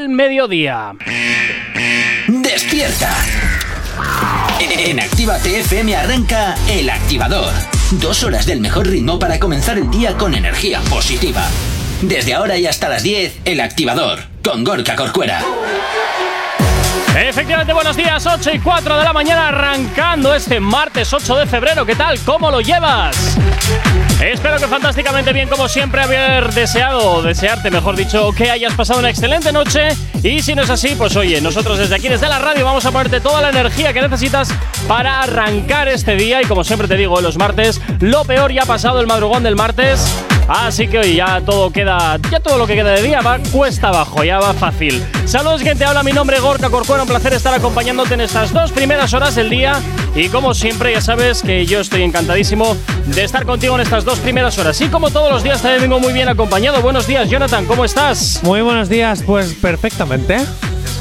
del mediodía. Despierta. En Actívate FM arranca El Activador. Dos horas del mejor ritmo para comenzar el día con energía positiva. Desde ahora y hasta las 10, El Activador, con Gorka Corcuera. Efectivamente, buenos días, 8 y 4 de la mañana, arrancando este martes 8 de febrero. ¿Qué tal? ¿Cómo lo llevas? Espero que fantásticamente bien, como siempre, haber deseado, desearte, mejor dicho, que hayas pasado una excelente noche. Y si no es así, pues oye, nosotros desde aquí, desde la radio, vamos a ponerte toda la energía que necesitas para arrancar este día. Y como siempre te digo, los martes, lo peor ya ha pasado el madrugón del martes. Así que hoy ya todo queda, ya todo lo que queda de día va cuesta abajo, ya va fácil. Saludos, quien te habla, mi nombre Gorka Corcuera, un placer estar acompañándote en estas dos primeras horas del día. Y como siempre, ya sabes que yo estoy encantadísimo de estar contigo en estas dos primeras horas. Y como todos los días, también vengo muy bien acompañado. Buenos días, Jonathan, ¿cómo estás? Muy buenos días, pues perfectamente.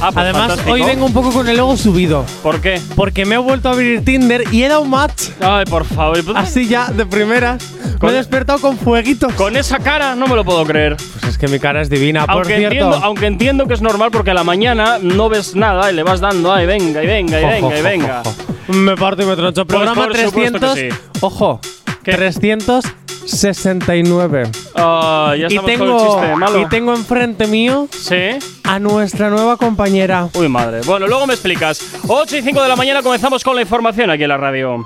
Ah, pues Además, fantástico. hoy vengo un poco con el ego subido. ¿Por qué? Porque me he vuelto a abrir Tinder y he dado un match. Ay, por favor. Así ya, de primeras. Me he despertado con fueguitos. Con esa cara no me lo puedo creer. Pues es que mi cara es divina, por Aunque cierto. entiendo, aunque entiendo que es normal porque a la mañana no ves nada y le vas dando, ay, venga, y venga, y venga, y venga. Me parto y me troncho. Programa por supuesto 300. que sí. Ojo, ¿Qué? 369. Ah, ya Y estamos con el tengo, chiste malo. y tengo enfrente mío Sí. a nuestra nueva compañera. Uy, madre. Bueno, luego me explicas. 8 y 5 de la mañana comenzamos con la información aquí en la radio.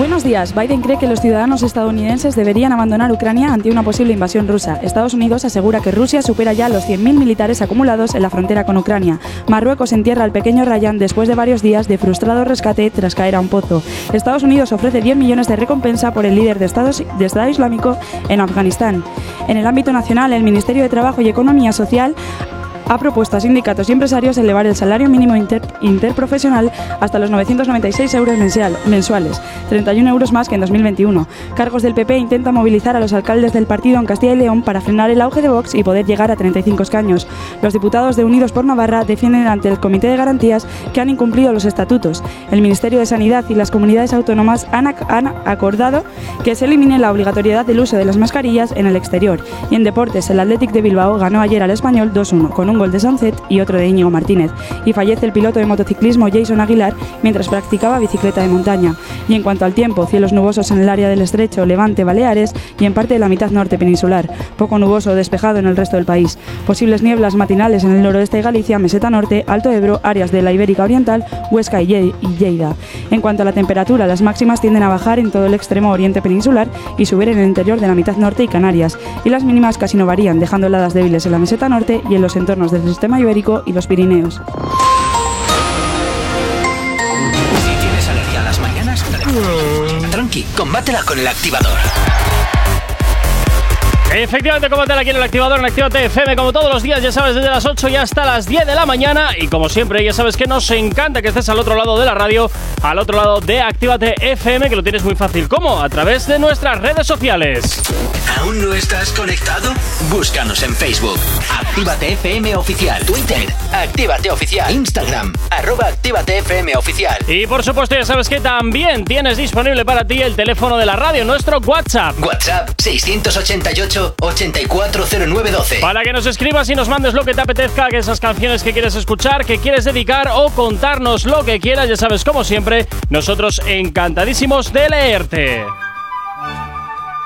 Buenos días. Biden cree que los ciudadanos estadounidenses deberían abandonar Ucrania ante una posible invasión rusa. Estados Unidos asegura que Rusia supera ya los 100.000 militares acumulados en la frontera con Ucrania. Marruecos entierra al pequeño Ryan después de varios días de frustrado rescate tras caer a un pozo. Estados Unidos ofrece 10 millones de recompensa por el líder de de Estado Islámico en Afganistán. En el ámbito nacional, el Ministerio de Trabajo y Economía Social ha propuesto a sindicatos y empresarios elevar el salario mínimo inter- interprofesional hasta los 996 euros mensual- mensuales, 31 euros más que en 2021. Cargos del PP intentan movilizar a los alcaldes del partido en Castilla y León para frenar el auge de Vox y poder llegar a 35 escaños. Los diputados de Unidos por Navarra defienden ante el Comité de Garantías que han incumplido los estatutos. El Ministerio de Sanidad y las comunidades autónomas han, ac- han acordado que se elimine la obligatoriedad del uso de las mascarillas en el exterior. Y en deportes, el Athletic de Bilbao ganó ayer al Español 2-1 con un gol de Sánchez y otro de Íñigo Martínez. Y fallece el piloto de motociclismo Jason Aguilar mientras practicaba bicicleta de montaña. Y en cuanto al tiempo, cielos nubosos en el área del estrecho, Levante, Baleares y en parte de la mitad norte peninsular. Poco nuboso o despejado en el resto del país. Posibles nieblas matinales en el noroeste de Galicia, Meseta Norte, Alto Ebro, áreas de la Ibérica Oriental, Huesca y y Lleida. En cuanto a la temperatura, las máximas tienden a bajar en todo el extremo oriente peninsular y subir en el interior de la mitad norte y Canarias. Y las mínimas casi no varían, dejando heladas débiles en la meseta norte y en los entornos del sistema ibérico y los Pirineos. Si tienes alergia a las mañanas, tranqui, combátela con El Activador. Efectivamente, combátela aquí en el activador en Actívate FM, como todos los días, ya sabes, desde las 8 y hasta las 10 de la mañana. Y como siempre, ya sabes que nos encanta que estés al otro lado de la radio, al otro lado de Actívate FM, que lo tienes muy fácil. ¿Cómo? A través de nuestras redes sociales. ¿Aún no estás conectado? Búscanos en Facebook. Actívate FM Oficial. Twitter. Actívate Oficial. Instagram. Arroba Actívate FM Oficial. Y por supuesto, ya sabes que también tienes disponible para ti el teléfono de la radio, nuestro WhatsApp. WhatsApp 688-840912. Para que nos escribas y nos mandes lo que te apetezca, que esas canciones que quieres escuchar, que quieres dedicar o contarnos lo que quieras, ya sabes, como siempre, nosotros encantadísimos de leerte.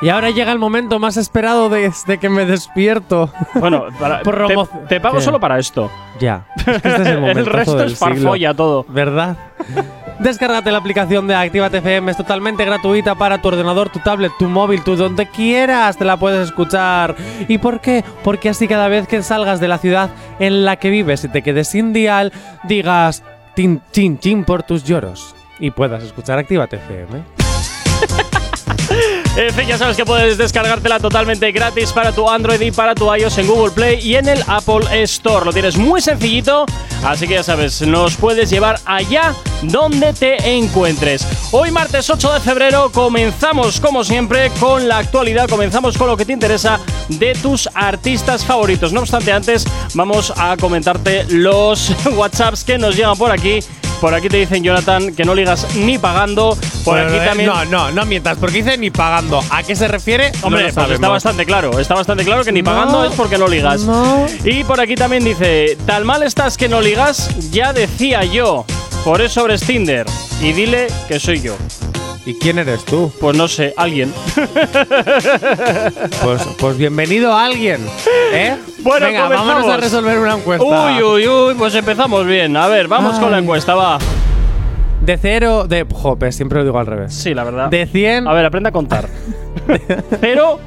Y ahora llega el momento más esperado desde que me despierto. Bueno, para- te, te pago ¿Qué? solo para esto. ya. Es que este es el resto es farfolla todo. ¿Verdad? Descárgate la aplicación de Actívate FM, es totalmente gratuita para tu ordenador, tu tablet, tu móvil, tu donde quieras, te la puedes escuchar. ¿Y por qué? Porque así cada vez que salgas de la ciudad en la que vives y te quedes sin dial, digas tin, chin, chin por tus lloros. Y puedas escuchar Actívate FM. En fin, ya sabes que puedes descargártela totalmente gratis para tu Android y para tu iOS en Google Play y en el Apple Store. Lo tienes muy sencillito, así que ya sabes, nos puedes llevar allá donde te encuentres. Hoy martes 8 de febrero comenzamos como siempre con la actualidad, comenzamos con lo que te interesa de tus artistas favoritos. No obstante, antes vamos a comentarte los WhatsApps que nos llegan por aquí Por aquí te dicen, Jonathan, que no ligas ni pagando. Por aquí eh, también. No, no, no mientas, porque dice ni pagando. ¿A qué se refiere? Hombre, no pues está bastante claro. Está bastante claro que ni No, pagando es porque no ligas. no. Y por aquí también dice: Tal mal estás que no ligas, ya decía yo. Por eso abres Tinder. Y dile que soy yo. ¿Y quién eres tú? Pues no sé, alguien. Pues, pues bienvenido a alguien. ¿Eh? Bueno, Venga, comenzamos. vámonos a resolver una encuesta. Uy, uy, uy, pues empezamos bien. A ver, vamos con la encuesta, va. De cero, de. Jope, siempre lo digo al revés. Sí, la verdad. De 100. A ver, aprende a contar. Cero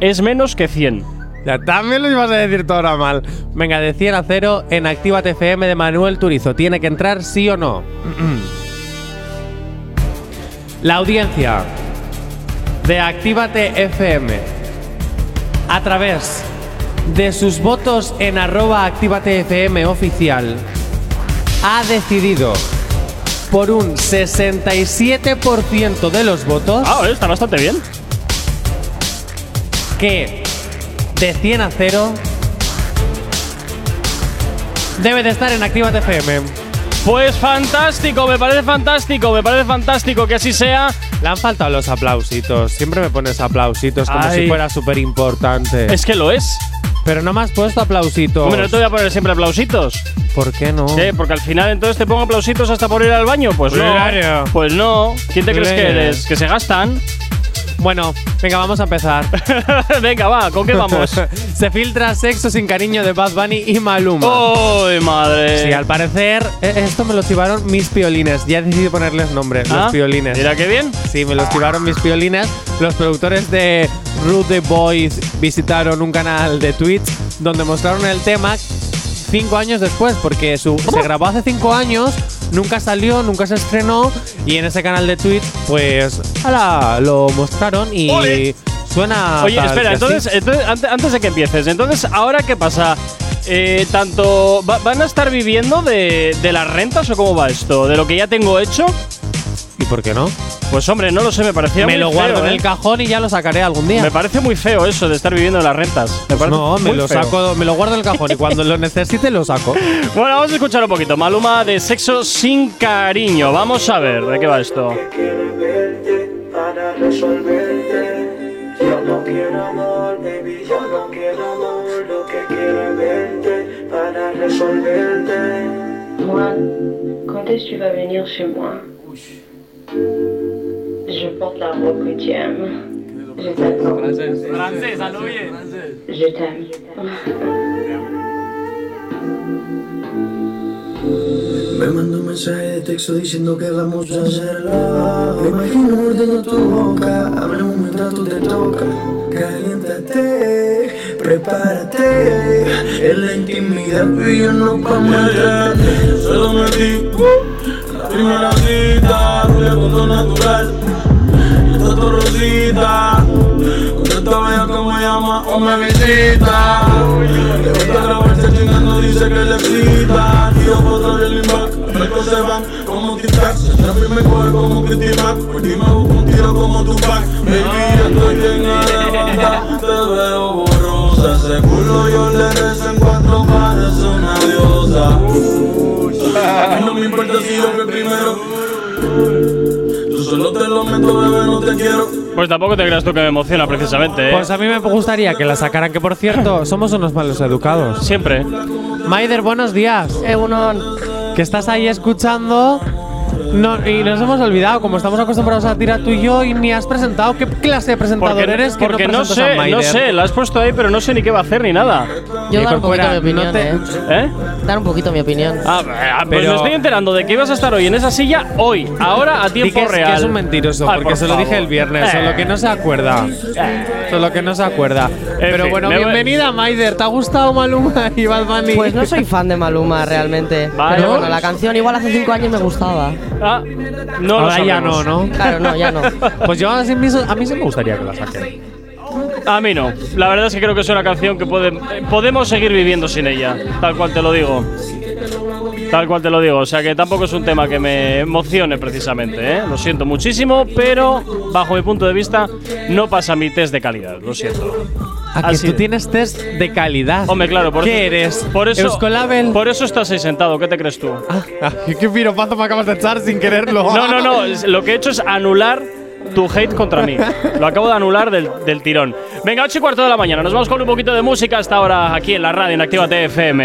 es menos que 100. Ya, también lo ibas a decir todo ahora mal. Venga, de 100 a 0 en Actívate FM de Manuel Turizo. ¿Tiene que entrar sí o no? La audiencia de Actívate FM a través de sus votos en arroba Actívate FM oficial ha decidido por un 67% de los votos Ah, está bastante bien. que de 100 a 0 debe de estar en Actívate FM. Pues fantástico, me parece fantástico, me parece fantástico que así sea. Le han faltado los aplausitos. Siempre me pones aplausitos como Ay. si fuera súper importante. Es que lo es. Pero no me has puesto aplausitos. Hombre, no te voy a poner siempre aplausitos. ¿Por qué no? ¿Qué? Porque al final entonces te pongo aplausitos hasta por ir al baño. Pues no. Claro. Pues no. ¿Quién te crees que eres? Que se gastan. Bueno, venga, vamos a empezar. Venga, va, ¿con qué vamos? Se filtra sexo sin cariño de Bad Bunny y Maluma. ¡Ay, madre! Sí, al parecer, eh, esto me lo tibaron mis piolines. Ya he decidido ponerles nombre, Ah, los piolines. Mira qué bien. Sí, me los tibaron mis piolines. Los productores de Rude the Boys visitaron un canal de Twitch donde mostraron el tema cinco años después, porque su- se grabó hace cinco años, nunca salió, nunca se estrenó, y en ese canal de Twitch, pues, ala, lo mostraron y Ole. suena. Oye, espera, entonces, entonces ante- antes de que empieces, entonces, ¿ahora qué pasa? Eh, tanto va- van a estar viviendo de, de las rentas o cómo va esto? ¿De lo que ya tengo hecho? ¿Y por qué no? Pues hombre, no lo sé, me parecía me muy lo feo, guardo en ¿eh? el cajón y ya lo sacaré algún día. Me parece muy feo eso de estar viviendo de las rentas. Me parece no, me muy lo feo. saco, me lo guardo en el cajón y cuando lo necesite lo saco. Bueno, vamos a escuchar un poquito. Maluma de sexo sin cariño. Vamos a ver de qué va esto. quiero verte para resolverte. Yo no quiero amor, baby, yo no quiero amor. Lo que quiero es verte para resolverte. Moi, quand est-ce que tu vas venir chez moi Je porte la robe que tu aimes. Je t'attends. Je t'aime. Me manda un mensaje de texto diciendo que vamos a hacerlo. Me imagino mordiendo tu boca. Hablemos mientras tú te toca. Caliéntate, prepárate. En la intimidad y yo no vamos a entrar. Solo me di primera cita. Rubia con todo natural. Está tu rosita. Con esta bella me llama o me visita. Le gusta grabarse chingando, dice que le excita. Tiro fotos del inbox, después se van como tic-tac. Siempre me coge como Kitty Mac. Por ti me busco un tiro como Tupac. Baby, ya estoy bien. Te veo borrosa. Ese culo yo le rezo en cuatro una diosa. A mí no me importa si yo fui primero. Yo solo te lo meto, bebé, no te quiero. Pues tampoco te creas tú que me emociona precisamente, ¿eh? Pues a mí me gustaría que la sacaran, que por cierto, somos unos malos educados. Siempre. Maider, buenos días. Que estás ahí escuchando. No, y nos hemos olvidado, como estamos acostumbrados a tirar tú y yo, y ni has presentado. ¿Qué clase de presentador Porque, eres que porque no no, a sé, no Maider? sé, la has puesto ahí, pero no sé ni qué va a hacer ni nada. Yo Y dar un poquito fuera, mi no opinión, te- ¿eh? ¿Eh? Dar un poquito mi opinión. Ah, ah, pues Pero- me estoy enterando de que ibas a estar hoy en esa silla, hoy, ahora, a tiempo que es, real. que es un mentiroso, Ay, porque por se lo dije el viernes, Eh. solo que no se acuerda. Solo que no se acuerda. Pero fin, bueno, bienvenida, Maider. ¿Te ha gustado Maluma y Bad Bunny? Pues no soy fan de Maluma realmente. Vale. Pero bueno, la canción igual hace cinco años me gustaba. Ah, no lo Ahora ya no. ¿no? Claro, no, ya no. Pues yo a mí, a mí sí me gustaría que la saquen. A mí no. La verdad es que creo que es una canción que puede- eh, podemos seguir viviendo sin ella, tal cual te lo digo. Tal cual te lo digo, o sea que tampoco es un tema que me emocione precisamente, ¿eh? Lo siento muchísimo, pero bajo mi punto de vista no pasa mi test de calidad, lo siento. A que Así tú tienes test de calidad. Hombre, claro, por ¿Qué eres? Por eso, ¿Euskolabel? por eso estás ahí sentado, ¿qué te crees tú? Ah, ¿Qué piropazo me acabas de echar sin quererlo? No, no, no. es- Lo que he hecho es anular tu hate contra mí. Lo acabo de anular del, del tirón. Venga, 8 y cuarto de la mañana. Nos vamos con un poquito de música hasta ahora aquí en la radio en Activa TFM.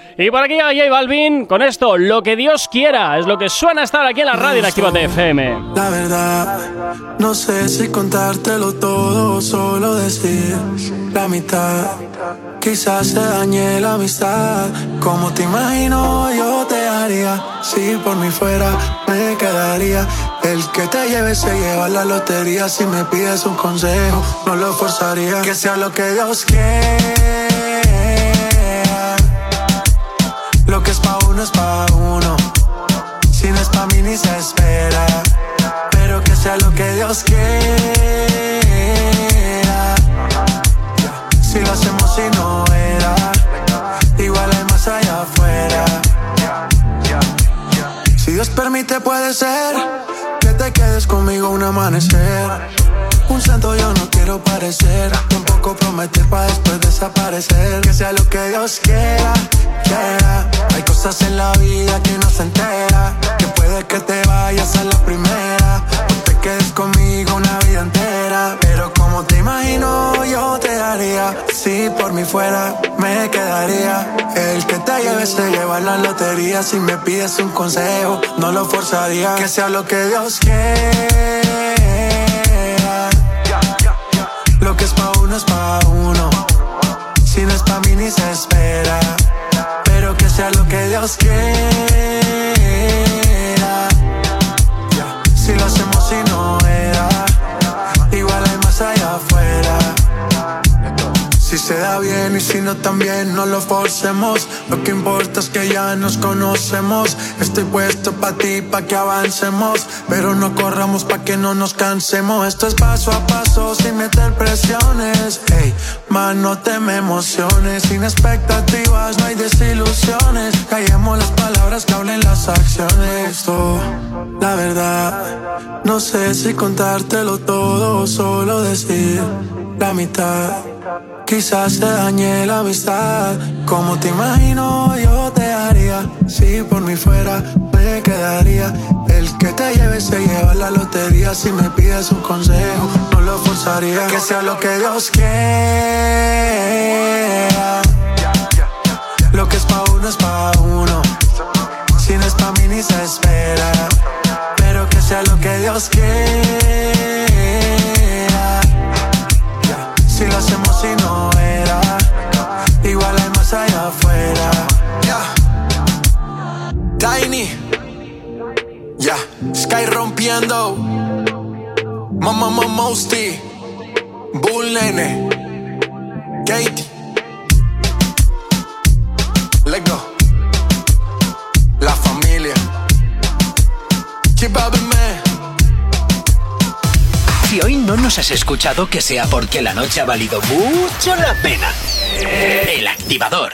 Y por aquí llega J Balvin con esto, lo que Dios quiera, es lo que suena estar aquí en la radio en Activa TFM. La verdad, no sé si contártelo todo o solo decir la mitad. Quizás se dañe la amistad. Como te imagino, yo te haría. Si por mí fuera, me quedaría. El que te lleve se lleva la lotería. Si me pides un consejo, no lo forzaría. Que sea lo que Dios quiera. Que es pa' uno. Si no es pa' mí ni se espera. Pero que sea lo que Dios quiera. Si lo hacemos y no era. Igual hay más allá afuera. Si Dios permite, puede ser que te quedes conmigo un amanecer. Un santo yo no quiero parecer, tampoco prometer para después desaparecer. Que sea lo que Dios quiera. Hay cosas en la vida que no se entera. Que puede que te vayas a la primera, o te quedes conmigo una vida entera. Pero como te imagino, yo te haría. Si por mí fuera, me quedaría. El que te lleve se lleva la lotería. Si me pides un consejo, no lo forzaría. Que sea lo que Dios quiera. Lo que es pa' uno es pa' uno. Si no es pa' mí ni se espera. Sea lo que Dios quiera. Si lo Si se da bien y si no también no lo forcemos. Lo que importa es que ya nos conocemos. Estoy puesto pa' ti, pa' que avancemos. Pero no corramos pa' que no nos cansemos. Esto es paso a paso sin meter presiones. Ey, man, no emociones. Sin expectativas no hay desilusiones. Callemos las palabras que hablen las acciones. Esto, la verdad No sé si contártelo todo o solo decir la mitad Quizás se dañe la amistad. Como te imagino, yo te haría. Si por mí fuera, me quedaría. El que te lleve se lleva la lotería. Si me pides un consejo, no lo forzaría. Que sea lo que Dios quiera. Lo que es pa' uno es pa' uno. Si no es pa' mí ni se espera. Pero que sea lo que Dios quiera. Si lo Tiny, ya, Sky rompiendo. Mamá, mamá, Mosty, Bull Nene, Katie. Let's go. La familia. Keep up, man. Si hoy no nos has escuchado, que sea porque la noche ha valido mucho la pena. El activador.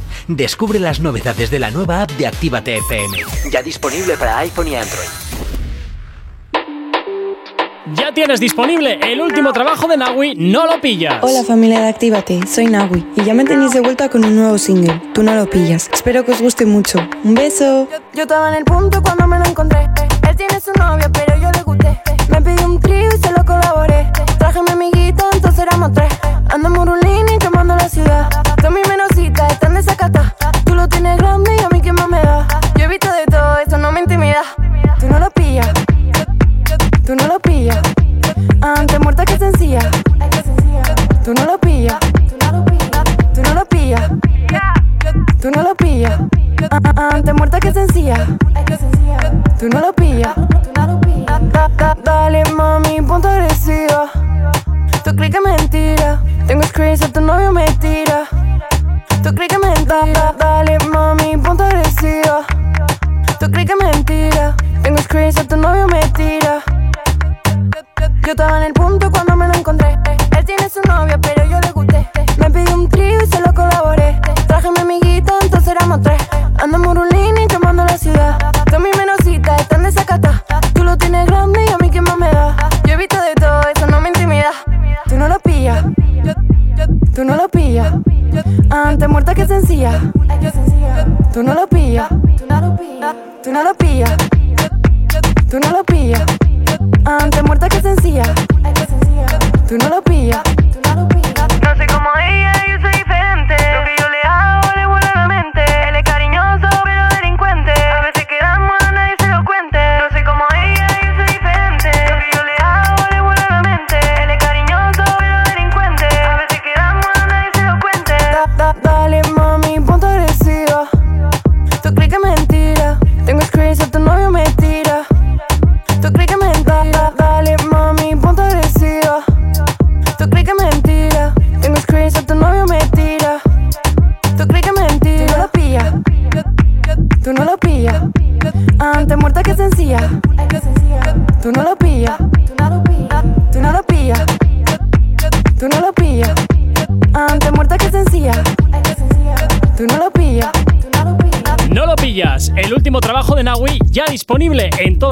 Descubre las novedades de la nueva app de Actívate FM. Ya disponible para iPhone y Android. Ya tienes disponible el último trabajo de Nawi, no lo pillas. Hola familia de Actívate, soy Nawi y ya me tenéis de vuelta con un nuevo single, Tú no lo pillas. Espero que os guste mucho. Un beso. Yo estaba en el punto cuando me lo encontré. Él tiene su novia, pero yo le gusté. Me pidió un trío y se lo colaboré.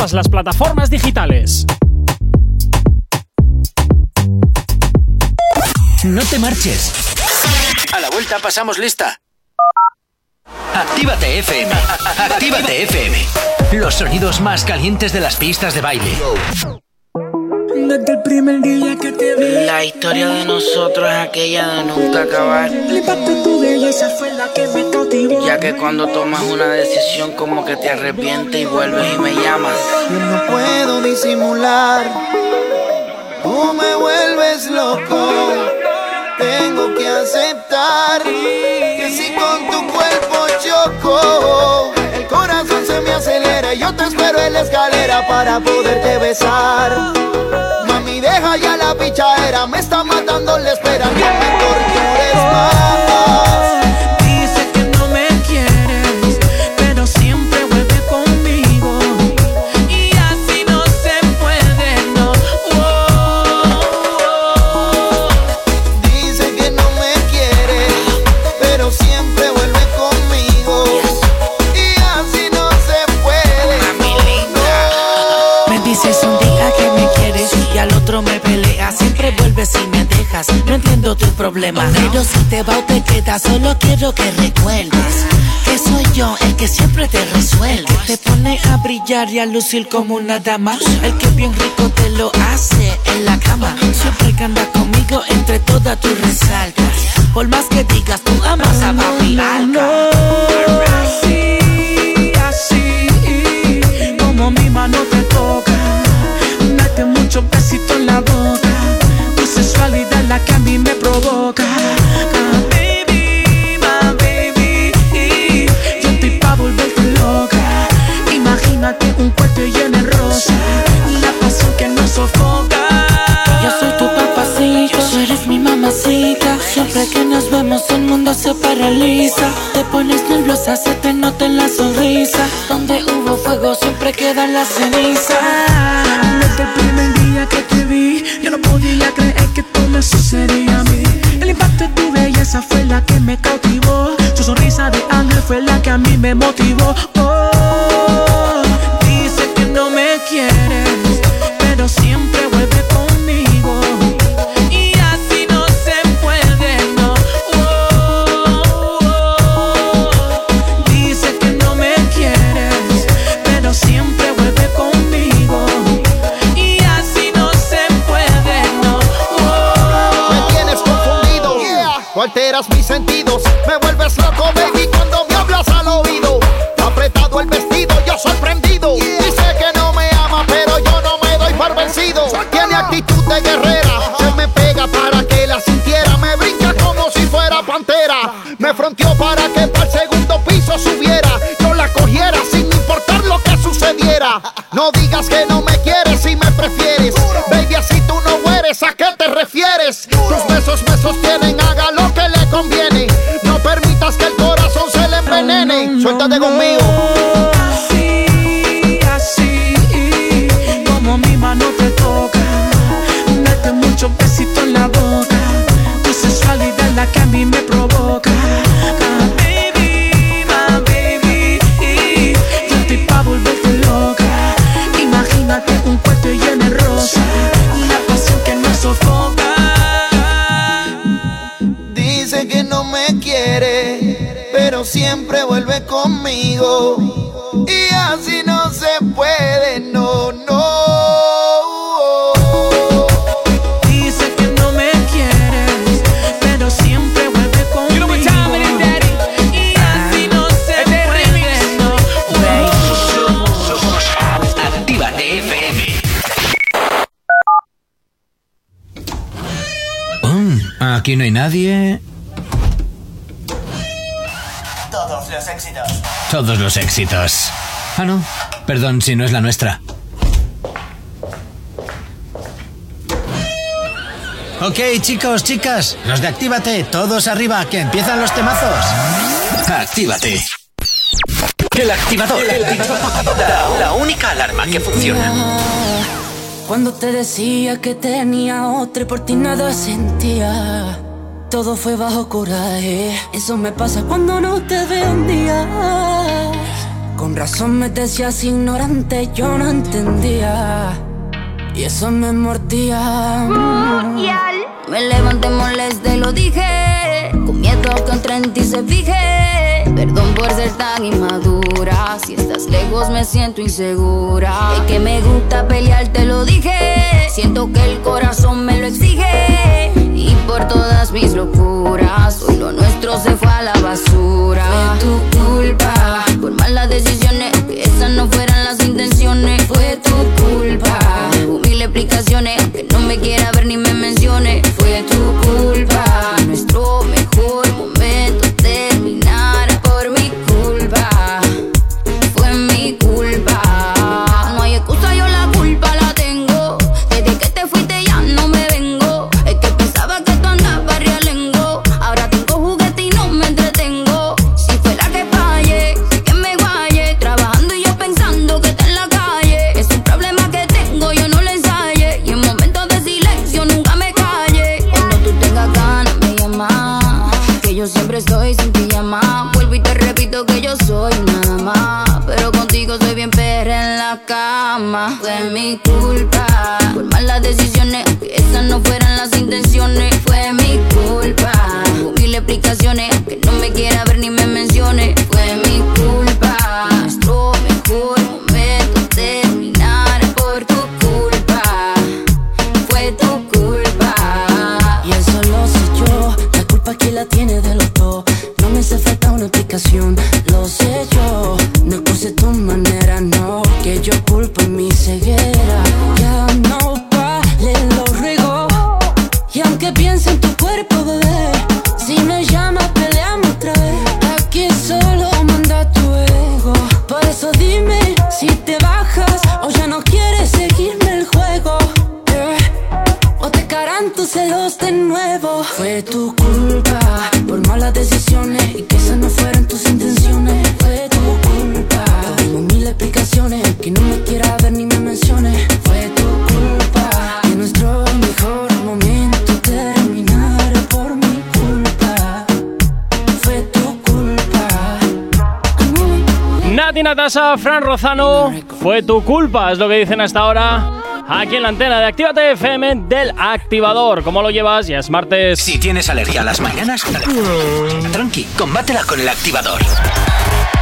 Todas las plataformas digitales. No te marches. A la vuelta pasamos lista. Actívate FM. Actívate FM. Los sonidos más calientes de las pistas de baile. Desde el primer día que te vi La historia de nosotros es aquella de nunca acabar. Tu belleza fue la que me Ya que cuando tomas una decisión como que te arrepientes y vuelves y me llamas. No puedo disimular, tú me vuelves loco. Tengo que aceptar que si con tu cuerpo choco, el corazón se me acelera y yo te espero en la escalera para poderte besar. Mami, deja ya la pichadera, me está matando la espera, no me tortures más. Problema. Pero si te va o te quedas, solo quiero que recuerdes que soy yo el que siempre te resuelve. Te pone a brillar y a lucir como una dama. El que bien rico te lo hace en la cama. Siempre que anda conmigo entre todas tus resaltas. Por más que digas, tú amas a papi. Así, así, como mi mano te toca. Date muchos besitos en la boca. Tu sensualidad la que a mí me provoca. Ah, baby, my baby. Yo estoy pa' volverte loca. Imagínate un cuarto lleno de rosa. La pasión que nos sofoca. Yo soy tu papacito, tú eres mi mamacita. Siempre que nos vemos el mundo se paraliza. Te pones nerviosa, se te nota en la sonrisa. Donde hubo fuego siempre quedan las cenizas. Desde el primer día que te vi, yo no podía creer me sucedía a mí. El impacto de tu belleza fue la que me cautivó. Tu sonrisa de ángel fue la que a mí me motivó. Oh, digas que no me quieres y me prefieres. Baby, así tú no mueres, ¿a qué te refieres? Tus besos me sostienen, haga lo que le conviene. No permitas que el corazón se le envenene. Suéltate conmigo. Aquí no hay nadie. Todos los éxitos. Todos los éxitos. Ah, no. Perdón si no es la nuestra. Ok, chicos, chicas, los de Actívate, todos arriba, que empiezan los temazos. Actívate. El activador. La, la única alarma que funciona. Cuando te decía que tenía otra y por ti nada sentía. Todo fue bajo coraje. Eso me pasa cuando no te veo un día. Con razón me decías ignorante, yo no entendía. Y eso me mordía. Me levanté molesta y lo dije. Con miedo que otra en ti se fije. Perdón por ser tan inmadura. Si estás lejos me siento insegura. Es que me gusta pelear, te lo dije. Siento que el corazón me lo exige. Y por todas mis locuras, hoy lo nuestro se fue a la basura. Fue tu culpa. Por malas decisiones, que esas no fueran las intenciones. Fue tu culpa. Mil explicaciones, que no me quiera ver ni me Fran Rozano, fue tu culpa, es lo que dicen hasta ahora. Aquí en la antena de Actívate FM del activador. ¿Cómo lo llevas? Ya es martes. Si tienes alergia a las mañanas, tranqui, combátela con el activador.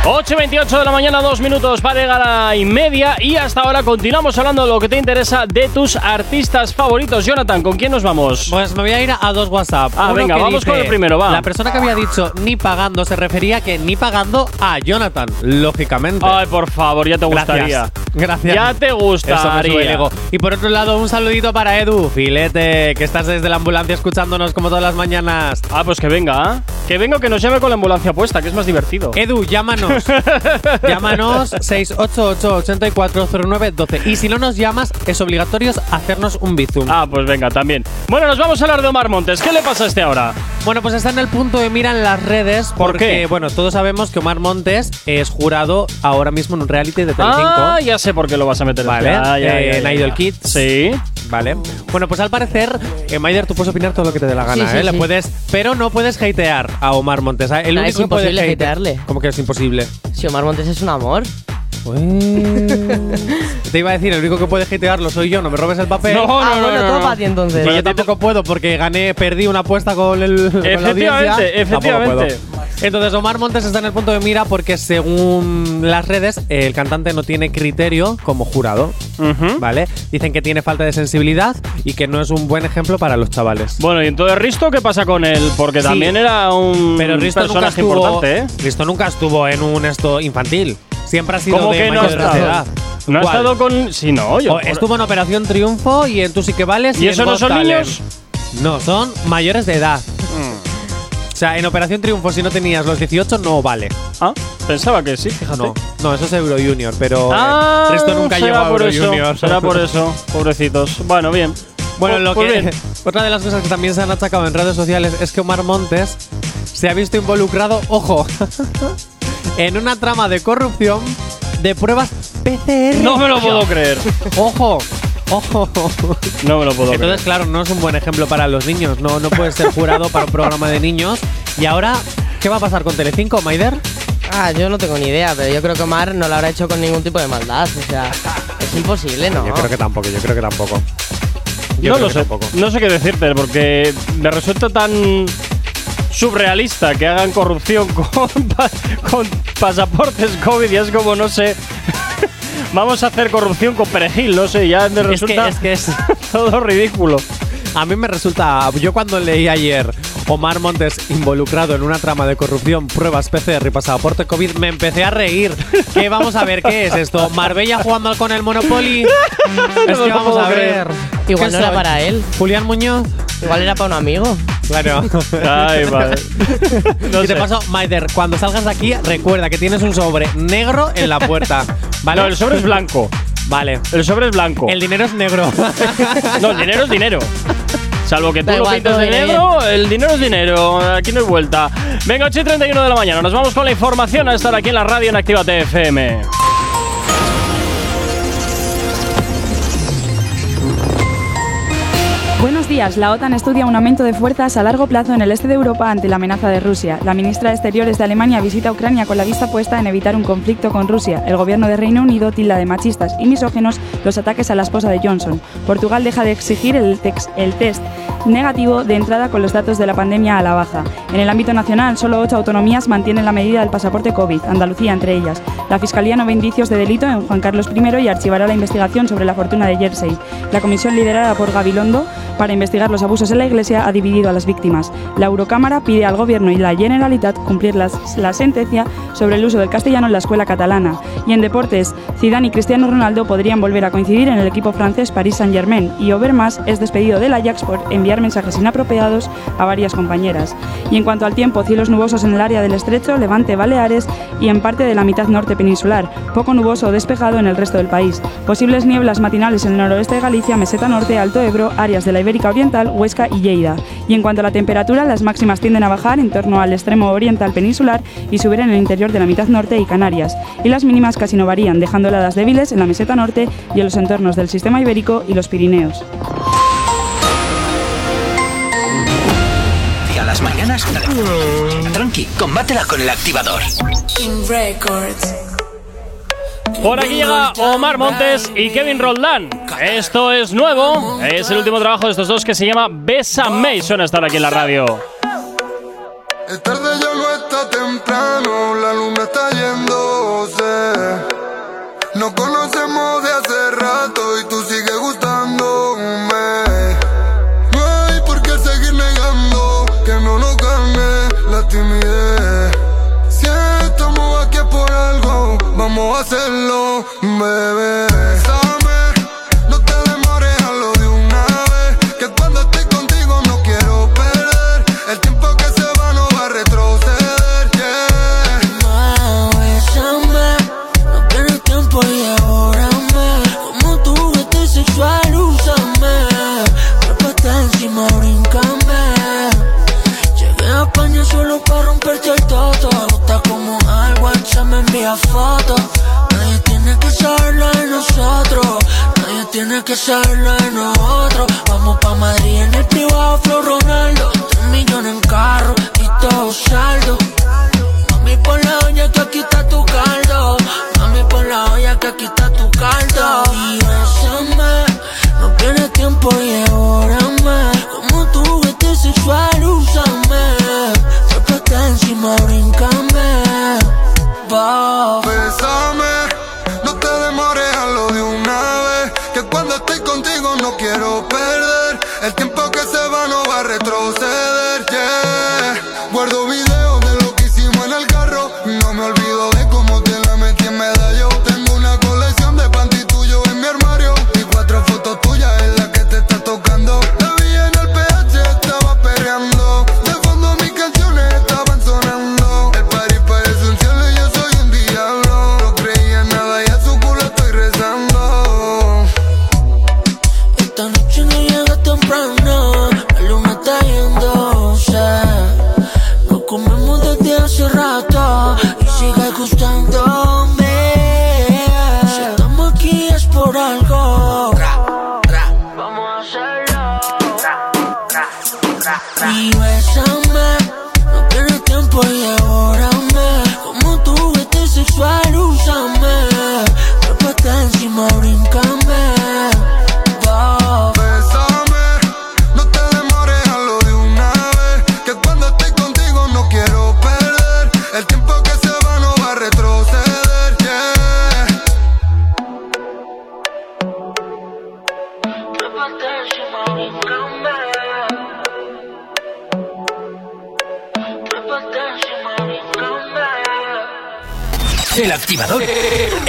8.28 de la mañana, dos minutos para llegar a y media. Y hasta ahora continuamos hablando de lo que te interesa de tus artistas favoritos. Jonathan, ¿con quién nos vamos? Pues me voy a ir a dos WhatsApp. Ah, Uno venga, vamos dice, con el primero, va. La persona que había dicho ni pagando se refería que ni pagando a Jonathan, lógicamente. Ay, por favor, ya te gustaría. Gracias. Gracias. Ya te Eso gustaría. ego. Y por otro lado, un saludito para Edu, filete, que estás desde la ambulancia escuchándonos como todas las mañanas. Ah, pues que venga. Que vengo que nos llame con la ambulancia puesta, que es más divertido. Edu, llámanos. llámanos 688-8409-12. Y si no nos llamas, es obligatorio hacernos un bizum. Ah, pues venga, también. Bueno, nos vamos a hablar de Omar Montes. ¿Qué le pasa a este ahora? Bueno, pues está en el punto de mira en las redes. ¿Por porque, qué? Bueno, todos sabemos que Omar Montes es jurado ahora mismo en un reality de Telecinco. Ah, ya sé por qué lo vas a meter. Vale, ya, eh, ya, en Idol. Kids. Sí. Vale. Bueno, pues al parecer, eh, Maider, tú puedes opinar todo lo que te dé la gana, Sí, sí, ¿eh? Le sí. puedes, pero no puedes hatear a Omar Montes. El No, único es que puede imposible hate- hatearle. ¿Cómo que es imposible? Si Omar Montes es un amor. Te iba a decir, el único que puede hatearlo soy yo, no me robes el papel. No, no, ah, no, bueno, no, no. para ti entonces. Pero yo tampoco puedo porque gané, perdí una apuesta con el con la Efectivamente. Entonces Omar Montes está en el punto de mira porque según las redes el cantante no tiene criterio como jurado, Ujú. ¿vale? Dicen que tiene falta de sensibilidad y que no es un buen ejemplo para los chavales. Bueno, y entonces Risto, ¿qué pasa con él? Porque Sí. también era un Pero Risto nunca personaje estuvo, importante, ¿eh? Risto nunca estuvo en un esto infantil. Siempre ha sido ¿Cómo de que no ha estado? edad. No ha ¿Cuál? estado con. Sí, no, yo. O estuvo en Operación Triunfo y en Tú sí que vales. ¿Y en eso no Got son Talent. niños? No, son mayores de edad. O sea, en Operación Triunfo, si no tenías los 18, no vale. Ah, pensaba que sí, fíjate. No, no, eso es Euro Junior, pero Ah, eh, Risto nunca será llegó a por Euro eso, Junior. Será por eso, pobrecitos. Bueno, bien. Bueno, Pues- lo pues que bien. otra de las cosas que también se han achacado en redes sociales es que Omar Montes se ha visto involucrado, ojo, en una trama de corrupción de pruebas PCR. No me lo puedo creer. Ojo, ojo. No me lo puedo Entonces, claro, no es un buen ejemplo para los niños. No, no puedes ser jurado para un programa de niños. Y ahora, ¿qué va a pasar con Telecinco, Maider? Ah, yo no tengo ni idea, pero yo creo que Omar no lo habrá hecho con ningún tipo de maldad. O sea, es imposible, ¿no? Yo creo que tampoco, yo creo que tampoco. Yo no creo lo que sé. tampoco. No sé qué decirte, porque me resulta tan surrealista que hagan corrupción con, pa- con pasaportes COVID y es como, no sé. Vamos a hacer corrupción con perejil, no sé, ya me Es que, resulta es que es. todo ridículo. A mí me resulta. Yo cuando leí ayer Omar Montes involucrado en una trama de corrupción, pruebas PCR y pasaporte COVID, me empecé a reír. ¿Qué vamos a ver? ¿Qué es esto? ¿Marbella jugando con el Monopoly? es que vamos a ver. Igual ¿Qué no era para él. ¿Julián Muñoz? Igual era para un amigo. Claro. Ay, vale. No y te sé. paso, Maider, cuando salgas de aquí, recuerda que tienes un sobre negro en la puerta. ¿Vale? No, el sobre es blanco. Vale. El sobre es blanco. El dinero es negro. No, el dinero es dinero. Salvo que tú Da lo igual, pintes de negro, el dinero es dinero. Aquí no hay vuelta. Venga, 8 y 31 de la mañana. Nos vamos con la información a estar aquí en la radio en Actívate FM. Días. La OTAN estudia un aumento de fuerzas a largo plazo en el este de Europa ante la amenaza de Rusia. La ministra de Exteriores de Alemania visita Ucrania con la vista puesta en evitar un conflicto con Rusia. El gobierno de Reino Unido tilda de machistas y misógenos los ataques a la esposa de Johnson. Portugal deja de exigir el, test negativo de entrada con los datos de la pandemia a la baja. En el ámbito nacional, solo ocho autonomías mantienen la medida del pasaporte COVID, Andalucía entre ellas. La Fiscalía no ve indicios de delito en Juan Carlos I y archivará la investigación sobre la fortuna de Jersey. La comisión liderada por Gabilondo para investigar los abusos en la Iglesia ha dividido a las víctimas. La Eurocámara pide al Gobierno y la Generalitat cumplir las- la sentencia sobre el uso del castellano en la escuela catalana. Y en deportes, Zidane y Cristiano Ronaldo podrían volver a coincidir en el equipo francés Paris Saint-Germain y Overmars es despedido del Ajax por enviar mensajes inapropiados a varias compañeras. Y en cuanto al tiempo, cielos nubosos en el área del estrecho, levante Baleares y en parte de la mitad norte peninsular, poco nuboso o despejado en el resto del país. Posibles nieblas matinales en el noroeste de Galicia, meseta norte, Alto Ebro, áreas de la Ibérica Oriental, Huesca y Lleida. Y en cuanto a la temperatura, las máximas tienden a bajar en torno al extremo oriental peninsular y subir en el interior de la mitad norte y Canarias. Y las mínimas casi no varían, dejando heladas débiles en la meseta norte y en los entornos del sistema ibérico y los Pirineos. Las mañanas, tranqui, combátela con el activador. Por aquí llega Omar Montes y Kevin Roldán. Esto es nuevo. Es el último trabajo de estos dos que se llama Bésame y suena estar aquí en la radio. Es tarde ya no está temprano, la luna está yéndose. Nos conocemos hacerlo, bebé. Hacerlo de nosotros. Vamos pa' Madrid en el privado, Flow Ronaldo. Tres millones en carro y todo saldo. Mami, por la olla que aquí está tu caldo. Mami, por la olla que aquí está tu caldo. Y bésame, no pierdes tiempo y devórame. Como tu vete sexual, úsame. Trépate encima, brincame. Va. Bésame, estoy contigo no quiero perder. El tiempo que se va no va a retroceder,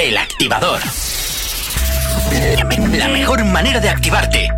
El activador. La mejor manera de activarte.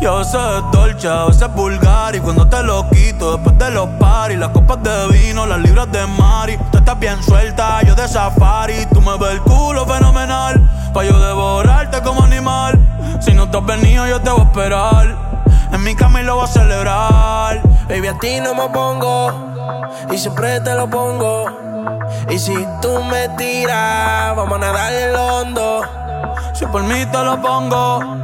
Yo sé es dolce, a veces es vulgar. Y cuando te lo quito después de los paris Las copas de vino, las libras de Mari Tú estás bien suelta, yo de safari. Tú me ves el culo fenomenal Pa' yo devorarte como animal. Si no te has venido yo te voy a esperar. En mi cama y lo voy a celebrar. Baby, a ti no me pongo y siempre te lo pongo. Y si tú me tiras, vamos a nadar en el hondo. Si por mí te lo pongo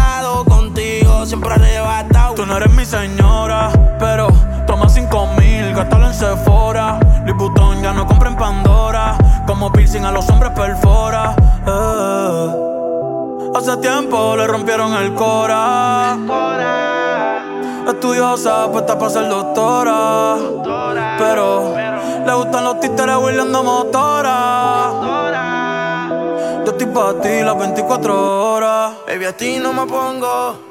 Contigo siempre arrebatado. Tú no eres mi señora, pero toma cinco mil, gástalo en Sephora. Louis ya no compra en Pandora. Como piercing a los hombres perfora. Eh. Hace tiempo le rompieron el cora. Estudiosa, puesta para ser doctora. Pero le gustan los títeres huirleando motora. Yo estoy para ti las 24 horas. Baby, a ti no me pongo.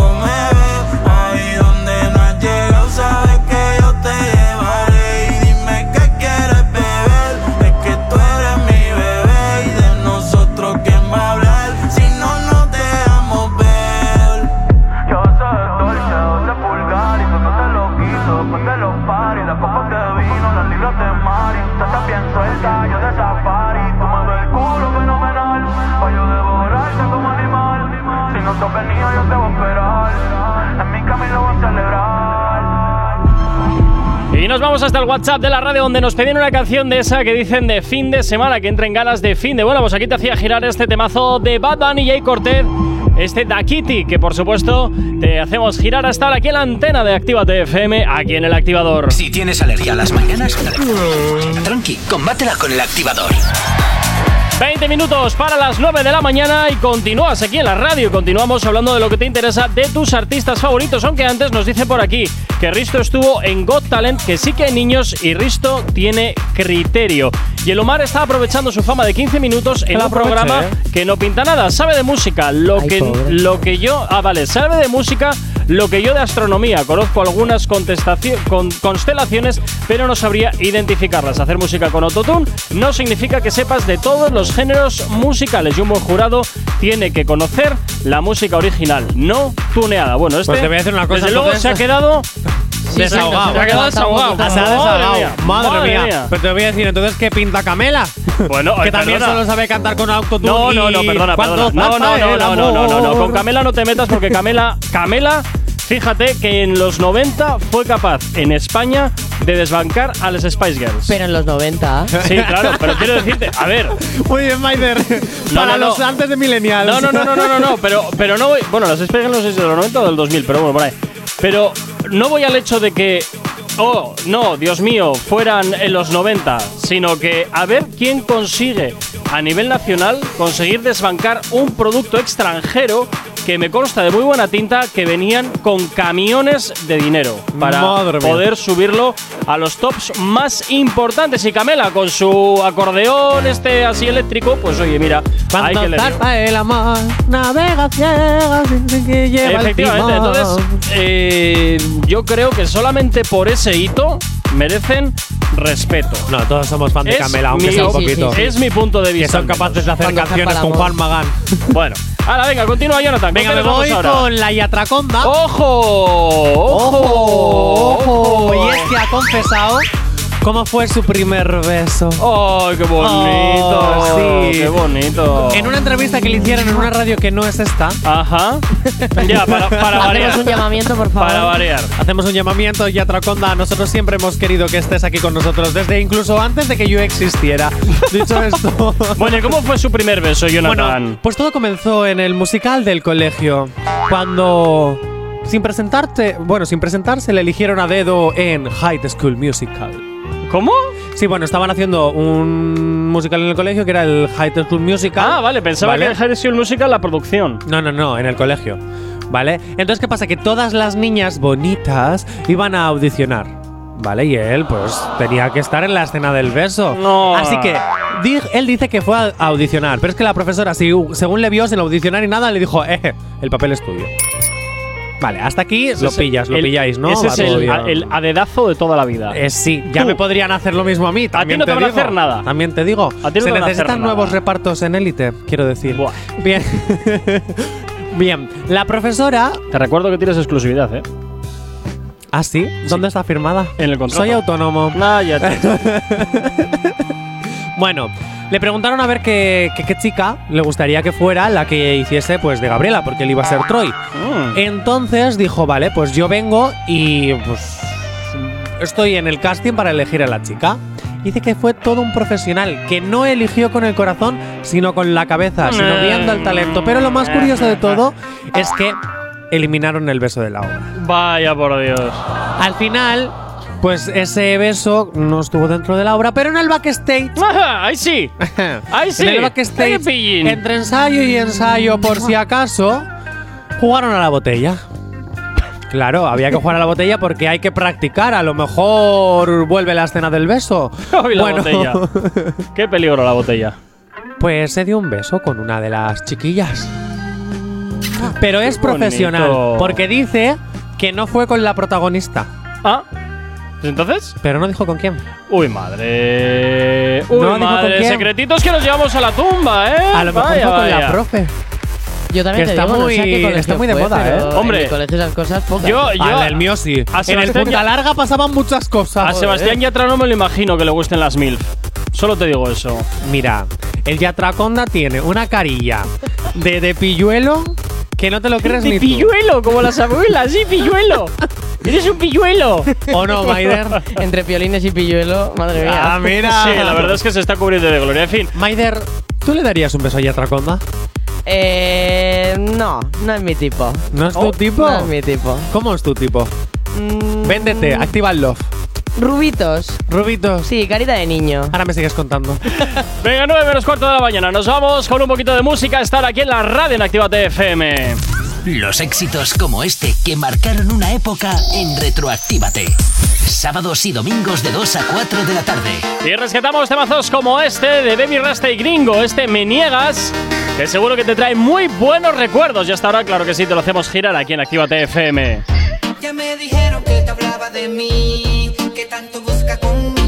vamos hasta el WhatsApp de la radio donde nos pedían una canción de esa que dicen de fin de semana, que entra en galas de fin de. Bueno, pues aquí te hacía girar este temazo de Bad Bunny y Jay Cortez, este Da Kitty, que por supuesto te hacemos girar hasta aquí en la antena de Actívate FM, aquí en el activador. Si tienes alergia a las mañanas, tranqui, combátela con el activador. 20 minutos para las 9 de la mañana y continúas aquí en la radio. y Continuamos hablando de lo que te interesa de tus artistas favoritos. Aunque antes nos dice por aquí que Risto estuvo en Got Talent, que sí que hay niños y Risto tiene criterio. Y el Omar está aprovechando su fama de 15 minutos en un programa ¿eh? que no pinta nada. Sabe de música, lo Ay, que, pobre. lo que yo. Ah, vale, sabe de música. Lo que yo de astronomía, conozco algunas con constelaciones, pero no sabría identificarlas. Hacer música con autotune no significa que sepas de todos los géneros musicales y un buen jurado tiene que conocer la música original, no tuneada. Bueno, este Pues te voy a decir una cosa, desde luego se ha quedado Desahogado. se ha quedado desahogado. Ah, se ha Madre desahogado. mía, Madre, mía. Pero te voy a decir, entonces, ¿qué pinta Camela? Bueno, que también perdona. solo sabe cantar con autotune. No, no, no, perdona, perdona. No, no, no, no, no, no, no, no. Con Camela no te metas porque Camela, Camela, fíjate que en los 90 fue capaz en España de desbancar a las Spice Girls. Pero en los 90. Sí, claro, pero quiero decirte, a ver. Muy bien, Maider. No, Para no, no. los antes de Millennials. No, no, no, no, no, no, no, pero, pero no voy. Bueno, las Spice Girls no sé si de los 90 o del 2000, pero bueno, por ahí. Pero no voy al hecho de que. Oh, no, Dios mío, fueran en los 90, sino que a ver quién consigue a nivel nacional conseguir desbancar un producto extranjero que me consta de muy buena tinta que venían con camiones de dinero para Madre mía. poder subirlo a los tops más importantes. Y Camela, con su acordeón este así eléctrico, pues oye, mira, hay que Cuando le dio. zarpa el amor, navega ciega sin que lleva el Efectivamente, timón. entonces eh, yo creo que solamente por ese hito merecen respeto. No, todos somos fan de Es Camela, aunque mi- sea un sí, sí, poquito. sí. Es mi punto de Que vista. son al menos. capaces de hacer Cuando canciones con el Juan. Magán. Bueno, ahora venga, continúa Jonathan. Venga, ¿con me voy vamos ahora? con la Yatraconda. ¡Ojo! ¡Ojo! ¡Ojo! Y es que ha confesado cómo fue su primer beso. ¡Ay, qué bonito! Oh, sí. ¡Qué bonito! En una entrevista que le hicieron en una radio que no es esta, Ajá. Ya, para, para variar. Hacemos un llamamiento, por favor. Para variar. hacemos un llamamiento y Atraconda. Nosotros siempre hemos querido que estés aquí con nosotros, desde incluso antes de que yo existiera. Dicho esto. Bueno, ¿y cómo fue su primer beso, Jonathan? Bueno, pues todo comenzó en el musical del colegio. Cuando. Sin presentarte. Bueno, sin presentarse, le eligieron a dedo en High School Musical. ¿Cómo? Sí, bueno, estaban haciendo un musical en el colegio que era el High School Musical. Ah, vale, pensaba ¿Vale? que High School Musical la producción. No, no, no, en el colegio. ¿Vale? Entonces, ¿qué pasa? Que todas las niñas bonitas iban a audicionar. ¿Vale? Y él, pues, tenía que estar en la escena del beso. No. Así que él dice que fue a audicionar. Pero es que la profesora, según le vio sin audicionar y nada, le dijo, eh, el papel es tuyo. Vale, hasta aquí Ese lo pillas, lo pilláis, ¿no? Ese Va es el, a- adedazo de toda la vida. Eh, sí, ya Tú. me podrían hacer lo mismo a mí. También no te van a hacer nada. También te digo. A ti no Se te van a hacer necesitan nada. nuevos repartos en élite, quiero decir. Buah. Bien. Bien. La profesora. Te recuerdo que tienes exclusividad, ¿eh? ¿Ah, sí? ¿Dónde está firmada? En el contrato. Soy autónomo. Nah, ya te- Bueno, le preguntaron a ver qué, qué- qué chica le gustaría que fuera la que hiciese pues de Gabriela, porque él iba a ser Troy. Mm. Entonces dijo, vale, pues yo vengo y pues estoy en el casting para elegir a la chica. Dice que fue todo un profesional, que no eligió con el corazón, sino con la cabeza, sino Mm. viendo el talento. Pero lo más curioso de todo es que eliminaron el beso de la obra. Vaya por Dios. Al final, pues ese beso no estuvo dentro de la obra, pero en el backstage Ajá, ahí sí. Ahí sí. en el backstage, entre ensayo y ensayo, por si acaso, jugaron a la botella. Claro, había que jugar a la botella porque hay que practicar. A lo mejor vuelve la escena del beso. Botella. Qué peligro la botella. pues se dio un beso con una de las chiquillas. Pero es Qué bonito. profesional porque dice que no fue con la protagonista. Ah. ¿Pues entonces? Pero no dijo con quién. Uy, madre. Uy, No dijo con madre. quién. Secretitos que nos llevamos a la tumba, ¿eh? A lo mejor Vaya, fue con vaya. la profe. Yo también Que te está digo, no sé muy- qué colegio está muy de fue, moda, ¿eh? Hombre. colegio esas cosas pocas. Yo, yo. Ah, el mío sí. a En el Punta Larga pasaban muchas cosas. A Sebastián Yatra no me lo imagino que le gusten las mil. Solo te digo eso. Mira, el Yatraconda tiene una carilla de, de pilluelo que no te lo crees De ni tú. pilluelo, como las abuelas, sí, pilluelo. ¡Eres un pilluelo! ¿O no, Maider? Entre piolines y pilluelo, madre mía. Ah, mira. Sí, la verdad es que se está cubriendo de gloria. En fin, Maider, ¿tú le darías un beso a Yatraconda? Eh, no, no es mi tipo. ¿No es tu tipo? No es mi tipo. ¿Cómo es tu tipo? Mm, Véndete, activa el love. Rubitos. Rubitos. Sí, carita de niño. Ahora me sigues contando. venga, 9 menos cuarto de la mañana. Nos vamos con un poquito de música. Estar aquí en la radio en Actívate FM. Los éxitos como este que marcaron una época en Retroactívate. Sábados y domingos de 2 a 4 de la tarde. Y rescatamos temazos como este de Baby Rasta y Gringo, este Me Niegas, que seguro que te trae muy buenos recuerdos. Y hasta ahora, claro que sí, te lo hacemos girar aquí en Actívate FM. Ya me dijeron que te hablaba de mí, tanto busca conmigo,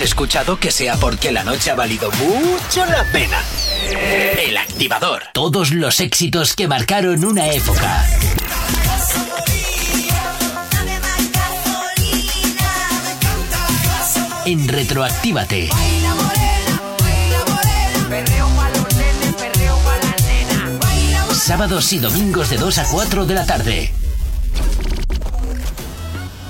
escuchado, que sea porque la noche ha valido mucho la pena. El activador. Todos los éxitos que marcaron una época. En Retroactívate. Sábados y domingos de 2 a 4 de la tarde.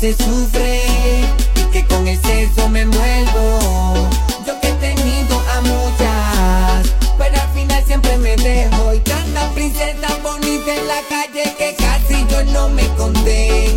se sufre y que con el sexo me envuelvo. Yo que he tenido a muchas, pero al final siempre me dejo. Y tantas princesas bonitas en la calle que casi yo no me conté.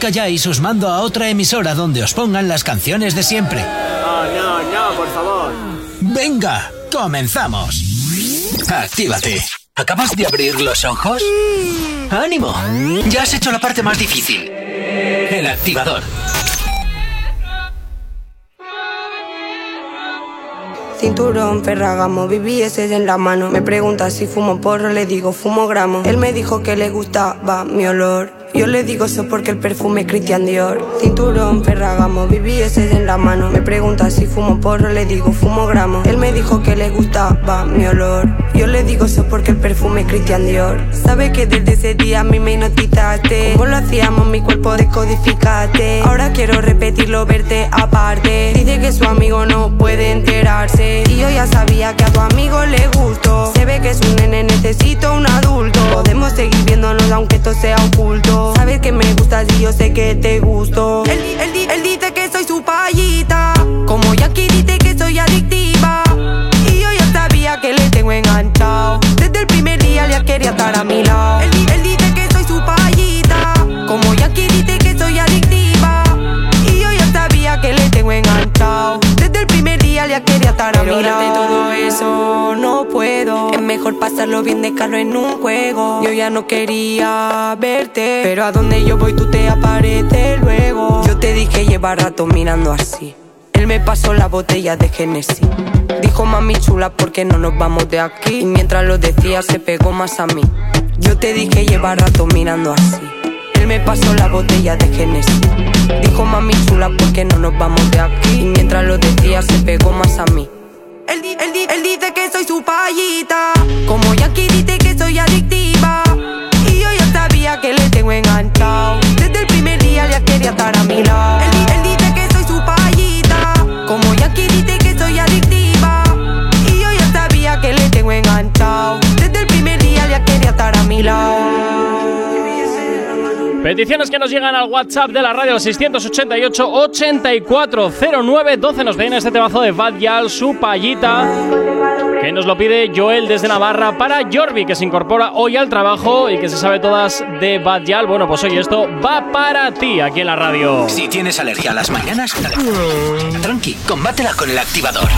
calláis, os mando a otra emisora donde os pongan las canciones de siempre. No, no, no, por favor. Venga, comenzamos. Actívate. ¿Acabas de abrir los ojos? ¡Ánimo! Ya has hecho la parte más difícil. El activador. Cinturón, ferragamo, BBS en la mano. Me pregunta si fumo porro, le digo fumo gramo. Él me dijo que le gustaba mi olor yo le digo eso porque el perfume es Christian Dior. Cinturón, ferragamo, ese en la mano. Me pregunta si fumo porro, le digo fumo gramo. Él me dijo que le gustaba mi olor. Yo le digo eso porque el perfume es Christian Dior. Sabe que desde ese día a mí me hipnotizaste. Como lo hacíamos, mi cuerpo descodificaste. Ahora quiero repetirlo, verte aparte. Dice que su amigo no puede enterarse. Y yo ya sabía que a tu amigo le gustó. Que es un nene, necesito un adulto. Podemos seguir viéndonos aunque esto sea oculto. Sabes que me gustas y yo sé que te gusto. Él, él él dice que soy su payita. Como Jackie dice que soy adictiva. Y yo ya sabía que le tengo enganchado. Desde el primer día ya quería estar a mi lado. Él, él dice que soy su payita. Como Jackie dice que soy adictiva. Y yo ya sabía que le tengo enganchado. Desde el primer día ya quería estar a mi lado. Mejor pasarlo bien de carro en un juego. Yo ya no quería verte. Pero a donde yo voy tú te apareces luego. Yo te dije lleva rato mirando así. Él me pasó la botella de Genesis. Dijo mami chula, ¿por qué no nos vamos de aquí? Y mientras lo decía, se pegó más a mí. Yo te dije lleva rato mirando así. Él me pasó la botella de Genesis. Dijo mami chula, ¿por qué no nos vamos de aquí? Y mientras lo decía, se pegó más a mí. Él, él di- él dice que soy su payita. Como Jackie dice que soy adictiva. Y yo ya sabía que le tengo enganchado. Desde el primer día ya quería estar a mi lado. Él, él dice que soy su payita. Como Jackie dice que soy adictiva. Y yo ya sabía que le tengo enganchado. Desde el primer día ya quería estar a mi lado. Peticiones que nos llegan al WhatsApp de la radio al 688-8409-12. Nos viene este temazo de Bad Yal, su payita. Que nos lo pide Joel desde Navarra para Jorvi, que se incorpora hoy al trabajo y que se sabe todas de Bad Yal. Bueno, pues hoy esto va para ti aquí en la radio. Si tienes alergia a las mañanas, tranqui, combátela con el activador.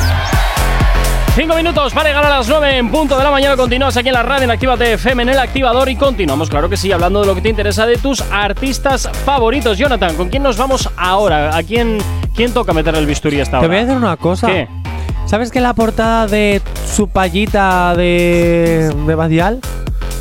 Cinco minutos para llegar a las 9 en punto de la mañana. Continúas aquí en la radio en Actívate FM en el activador y continuamos, claro que sí, hablando de lo que te interesa de tus artistas favoritos. Jonathan, ¿con quién nos vamos ahora? ¿A quién, quién toca meter el bisturí esta Te hora? voy a decir una cosa. ¿Qué? ¿Sabes que la portada de su payita de, de Badial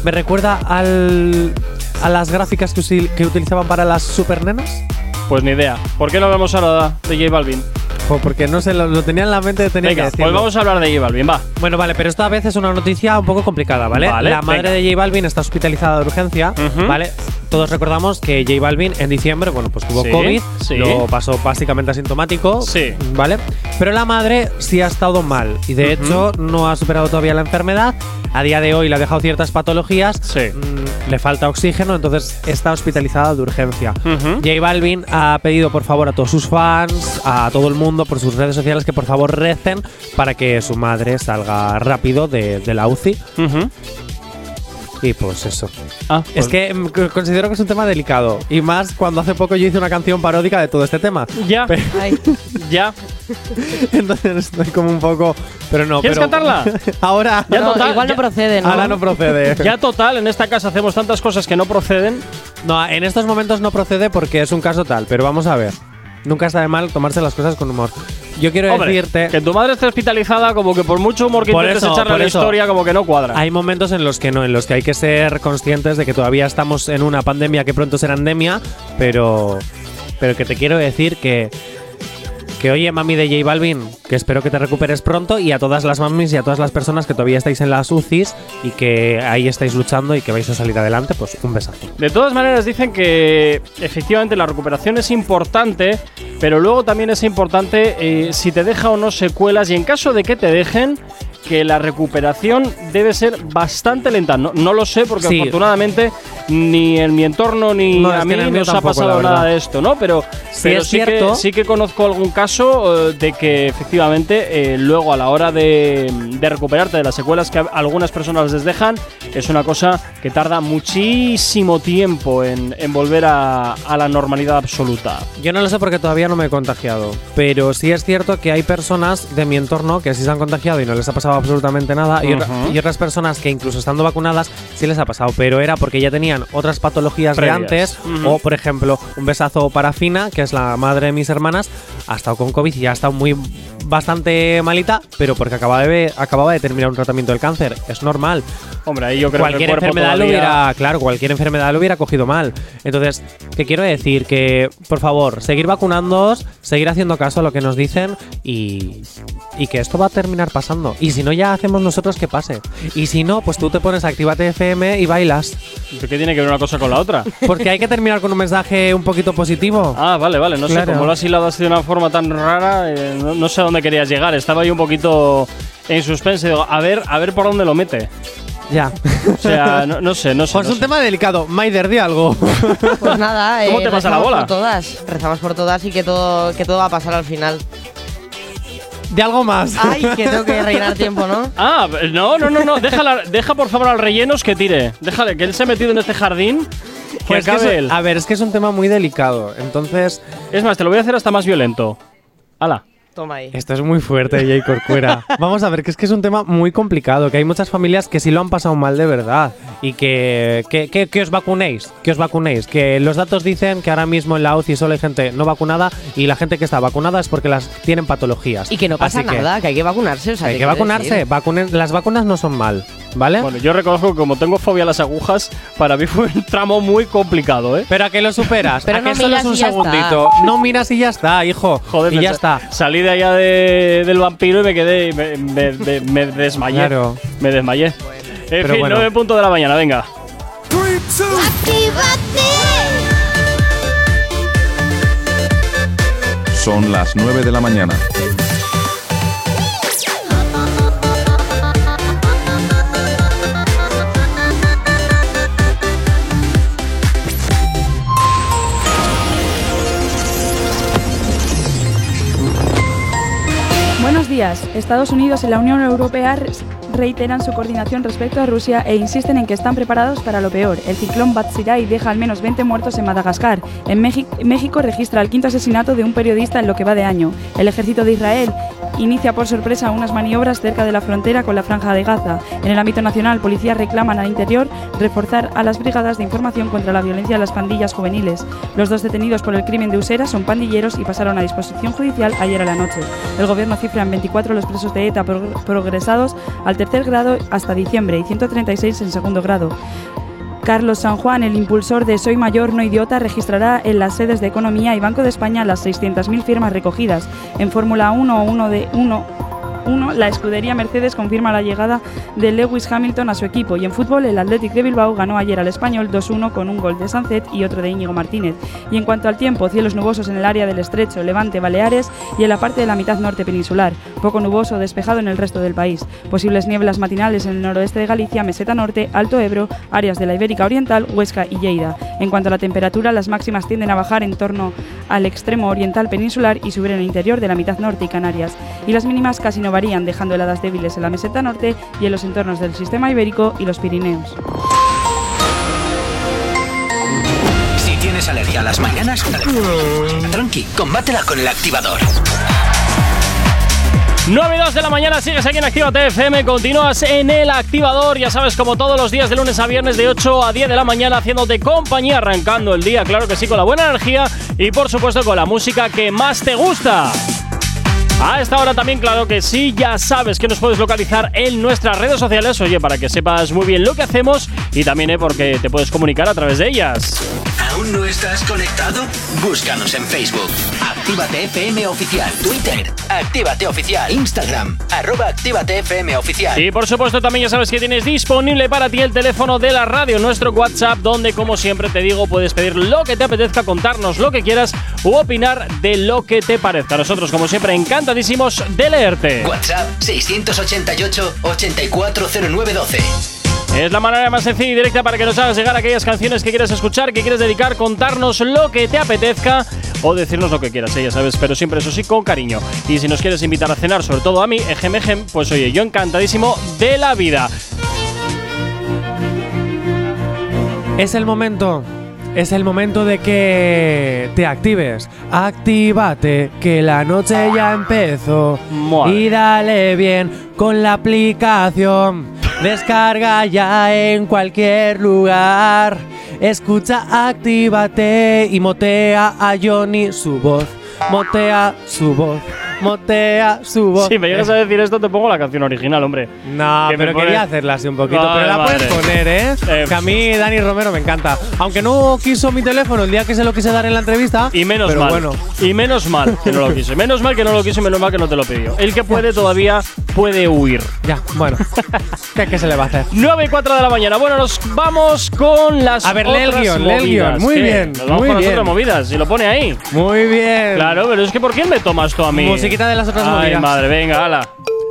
me recuerda al, a las gráficas que, utilizaban para las supernenas? Pues ni idea. ¿Por qué no hablamos ahora de J Balvin? Jo, porque no sé, lo, lo tenía en la mente, tenía Venga, que decirlo. pues vamos a hablar de J Balvin, va. Bueno, vale, pero esta vez es una noticia un poco complicada, ¿vale? Vale, la madre venga. de J Balvin está hospitalizada de urgencia. ¿vale? Todos recordamos que J Balvin en diciembre, bueno, pues tuvo Sí, COVID, sí. lo pasó básicamente asintomático, Sí. ¿vale? Pero la madre sí ha estado mal y de Ujú. hecho no ha superado todavía la enfermedad. A día de hoy le ha dejado ciertas patologías, mm, le falta oxígeno, entonces está hospitalizada de urgencia. Ujú. J Balvin ha pedido por favor a todos sus fans, a todo el mundo por sus redes sociales que por favor recen para que su madre salga rápido de, de la UCI. Ujú. Y pues eso. Ah, Es que mm, considero que es un tema delicado. Y más cuando hace poco yo hice una canción paródica de todo este tema. Ya, ya. Entonces estoy como un poco. Pero no, ¿Quieres pero. cantarla? Ahora. Ya No, total, igual no ya- procede, ¿no? Ahora no procede. Ya total, en esta casa hacemos tantas cosas que no proceden. No, en estos momentos no procede porque es un caso tal, pero vamos a ver. Nunca está de mal tomarse las cosas con humor. Yo quiero Hombre, decirte. que tu madre esté hospitalizada, como que por mucho humor que Por intentes eso, echarle a la eso. historia, como que no cuadra. Hay momentos en los que no, en los que hay que ser conscientes de que todavía estamos en una pandemia que pronto será endemia, pero, pero que te quiero decir que, que oye, mami de J Balvin, que espero que te recuperes pronto y a todas las mamis y a todas las personas que todavía estáis en las UCIs y que ahí estáis luchando y que vais a salir adelante, pues un besazo. De todas maneras, dicen que efectivamente la recuperación es importante, pero luego también es importante eh, si te deja o no secuelas y en caso de que te dejen, que la recuperación debe ser bastante lenta. No, no lo sé porque Sí. afortunadamente ni en mi entorno ni No, a mí nos ha pasado nada de esto, ¿no? Pero, Sí pero es sí, que, sí que conozco algún caso eh, de que efectivamente eh, luego a la hora de, de recuperarte de las secuelas que algunas personas les dejan, es una cosa que tarda muchísimo tiempo en, en volver a, a la normalidad absoluta. Yo no lo sé porque todavía no me he contagiado, pero sí es cierto que hay personas de mi entorno que sí se han contagiado y no les ha pasado absolutamente nada, y, otras personas que incluso estando vacunadas sí les ha pasado, pero era porque ya tenían otras patologías Previas. de antes, o por ejemplo, un besazo para Fina, que es la madre de mis hermanas, ha estado con COVID y ya ha estado muy bastante malita, pero porque acababa de, acababa de terminar un tratamiento del cáncer, es normal Hombre, ahí yo creo cualquier que el enfermedad lo todavía- hubiera, claro, cualquier enfermedad lo hubiera cogido mal. Entonces, ¿qué quiero decir? Que, por favor, seguir vacunándoos, seguir haciendo caso a lo que nos dicen y, y que esto va a terminar pasando. Y si si no, ya hacemos nosotros que pase. Y si no, pues tú te pones Actívate FM y bailas. ¿Qué tiene que ver una cosa con la otra? Porque hay que terminar con un mensaje un poquito positivo. Ah, vale, vale. No sé, Claro. como lo has hilado así de una forma tan rara, eh, no, no sé a dónde querías llegar. Estaba ahí un poquito en suspense. Digo, a ver, a ver por dónde lo mete. Ya. O sea, no, no sé, no sé. Pues no un sé. tema delicado. Maider, di algo. Pues nada, ¿Cómo eh, te pasa la rezamos bola? Por todas, rezamos por todas y que todo, que todo va a pasar al final. De algo más. Ay, que tengo que rellenar tiempo, ¿no? Ah, no, no, no, no. Déjala, deja por favor al rellenos que tire. Déjale, que él se ha metido en este jardín. Que Pues que acabe es- él. a ver, es que es un tema muy delicado. Entonces, Es más, te lo voy a hacer hasta más violento. Hala. Toma ahí. esto es muy fuerte, Jay Corcuera. Vamos a ver, que es que es un tema muy complicado, que hay muchas familias que sí lo han pasado mal de verdad. Y que, que, que- que os vacunéis, que os vacunéis. Que los datos dicen que ahora mismo en la UCI solo hay gente no vacunada y la gente que está vacunada es porque las tienen patologías. Y que no pasa Así nada, que hay que vacunarse. O sea, hay ¿qué que vacunarse. vacunen- las vacunas no son mal, ¿vale? Bueno, yo reconozco que como tengo fobia a las agujas, para mí fue un tramo muy complicado, ¿eh? Pero a que lo superas, Pero a no que solo es un segundito. No miras y ya está, hijo. Joder, y ya está. Salí de allá de- del vampiro y me quedé. y Me, me- me- me desmayé. Claro. Me desmayé. En Pero fin, bueno. 9 puntos de la mañana, venga. Son las 9 de la mañana. Estados Unidos y la Unión Europea reiteran su coordinación respecto a Rusia e insisten en que están preparados para lo peor. El ciclón Batsirai deja al menos 20 muertos en Madagascar. En México, México registra el quinto asesinato de un periodista en lo que va de año. El ejército de Israel inicia por sorpresa unas maniobras cerca de la frontera con la Franja de Gaza. En el ámbito nacional, policías reclaman al interior reforzar a las brigadas de información contra la violencia de las pandillas juveniles. Los dos detenidos por el crimen de Usera son pandilleros y pasaron a disposición judicial ayer a la noche. El gobierno cifra en 24 los presos de ETA prog- progresados al tercer grado hasta diciembre y 136 en segundo grado. Carlos San Juan, el impulsor de Soy Mayor No Idiota, registrará en las sedes de Economía y Banco de España las 600.000 firmas recogidas. En Fórmula 1, uno de 1 1, la escudería Mercedes confirma la llegada de Lewis Hamilton a su equipo y en fútbol el Athletic de Bilbao ganó ayer al Español 2-1 con un gol de Sancet y otro de Íñigo Martínez. Y en cuanto al tiempo, cielos nubosos en el área del Estrecho, Levante, Baleares y en la parte de la mitad norte peninsular. Poco nuboso despejado en el resto del país. Posibles nieblas matinales en el noroeste de Galicia, Meseta Norte, Alto Ebro, áreas de la Ibérica Oriental, Huesca y Lleida. En cuanto a la temperatura, las máximas tienden a bajar en torno al extremo oriental peninsular y subir en el interior de la mitad norte y Canarias. Y las mínimas casi no varían, dejando heladas débiles en la meseta norte y en los entornos del sistema ibérico y los Pirineos. Si tienes alergia a las mañanas, tranqui, combátela con el activador. 9 y 2 de la mañana, sigues aquí en Actívate FM, continúas en el activador, ya sabes, como todos los días de lunes a viernes de 8 a 10 de la mañana, haciéndote compañía, arrancando el día, claro que sí, con la buena energía y por supuesto con la música que más te gusta. A esta hora también, claro que sí, ya sabes que nos puedes localizar en nuestras redes sociales, oye, para que sepas muy bien lo que hacemos y también eh, porque te puedes comunicar a través de ellas. ¿Aún no estás conectado? Búscanos en Facebook. Actívate FM Oficial. Twitter. Actívate Oficial. Instagram. Arroba Actívate FM Oficial. Y por supuesto también ya sabes que tienes disponible para ti el teléfono de la radio, nuestro WhatsApp, donde como siempre te digo puedes pedir lo que te apetezca, contarnos lo que quieras u opinar de lo que te parezca. Nosotros como siempre encantadísimos de leerte. WhatsApp 688 840912. Es la manera más sencilla y directa para que nos hagas llegar aquellas canciones que quieres escuchar, que quieres dedicar, contarnos lo que te apetezca o decirnos lo que quieras, ¿eh? ya sabes, pero siempre eso sí con cariño. Y si nos quieres invitar a cenar, sobre todo a mí, ejem, ejem, pues oye, yo encantadísimo de la vida. Es el momento. Es el momento de que te actives. Actívate, que la noche ya empezó. Y dale bien con la aplicación. Descarga ya en cualquier lugar. Escucha, actívate y motea a Johnny su voz. Motea su voz. Motea su voz. Si me llegas a decir esto, te pongo la canción original, hombre. No, Que pero quería hacerla así un poquito. Pero la puedes madre. poner, ¿eh? Eh, Que a mí Dani Romero me encanta. Aunque no quiso mi teléfono el día que se lo quise dar en la entrevista. Y menos pero mal. bueno. Y menos mal que no lo quiso. Menos mal que no lo quiso y menos mal que no te lo pidió. El que puede todavía puede huir. Ya, bueno. ¿Qué, qué se le va a hacer? 9 y 4 de la mañana. Bueno, nos vamos con las A ver, lee el guion, lee el guion. Muy ¿Qué? bien, Nos vamos muy con las bien. otras movidas. Y lo pone ahí. Muy bien. Claro, pero es que ¿por quién me tomas tú a mí? Musiquita de las otras Ay, movidas. madre, venga, ala.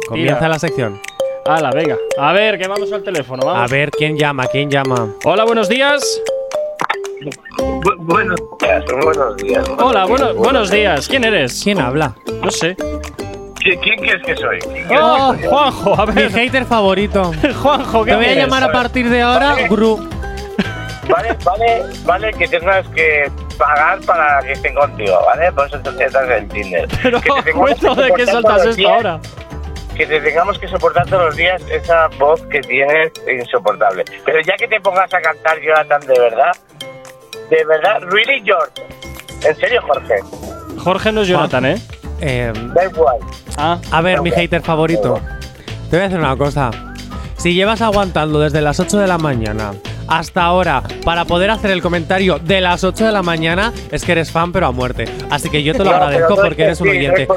Comienza Tira. la sección. Ala, venga. A ver, que vamos al teléfono. Vamos. A ver, ¿quién llama? ¿Quién llama? Hola, buenos días. buenos días, buenos días. Hola, bueno, buenos días. ¿Quién eres? ¿Quién habla? No sé. ¿Qui- ¿Quién crees que soy? ¿Quién crees Oh, que soy? Juanjo, a Mi ver. hater favorito. Juanjo, ¿qué Te voy a quieres? llamar a partir de ahora Gru. Vale, vale, vale que tengas que pagar para que estén contigo, ¿vale? Por eso te estás en el Tinder. Pero, que te ¿cuento de qué saltas esto días- ahora? Que te tengamos que soportar todos los días esa voz que tienes insoportable. Pero ya que te pongas a cantar, Jonathan, de verdad, de verdad, really George. En serio, Jorge, Jorge no es Jonathan, ¿eh? Eh, da igual. Ah, a ver, mi hater favorito. Te voy a decir una cosa. Si llevas aguantando desde las 8 de la mañana hasta ahora para poder hacer el comentario de las 8 de la mañana, es que eres fan, pero a muerte. Así que yo te lo No, agradezco no porque es eres un oyente.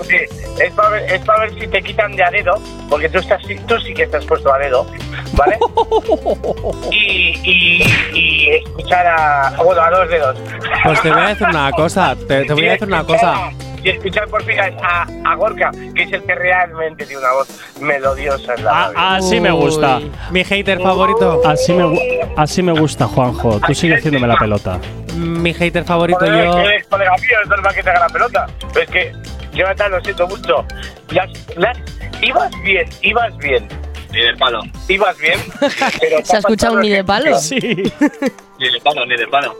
Es, para ver, es para ver si te quitan de a dedo, porque tú, estás, tú sí que estás puesto a dedo, ¿vale? y, y, y escuchar a. Bueno, a dos dedos. Pues te voy a decir una cosa. Te, te voy a decir una cosa. Y escuchar por fin a, a Gorka, que es el que realmente tiene una voz melodiosa en la Ah, así me gusta. Mi hater favorito. Así me, así me gusta, Juanjo. Tú sigue haciéndome la pelota. Mi hater favorito Joder, yo. que eres colega mío, es normal que te haga la pelota. Pero es que, Jonathan, lo siento mucho. Las, las, ibas bien, ibas bien. Ni de palo. Ibas bien. Pero ¿Se ha escuchado un ni de palo? Sí. Ni de palo, ni de palo.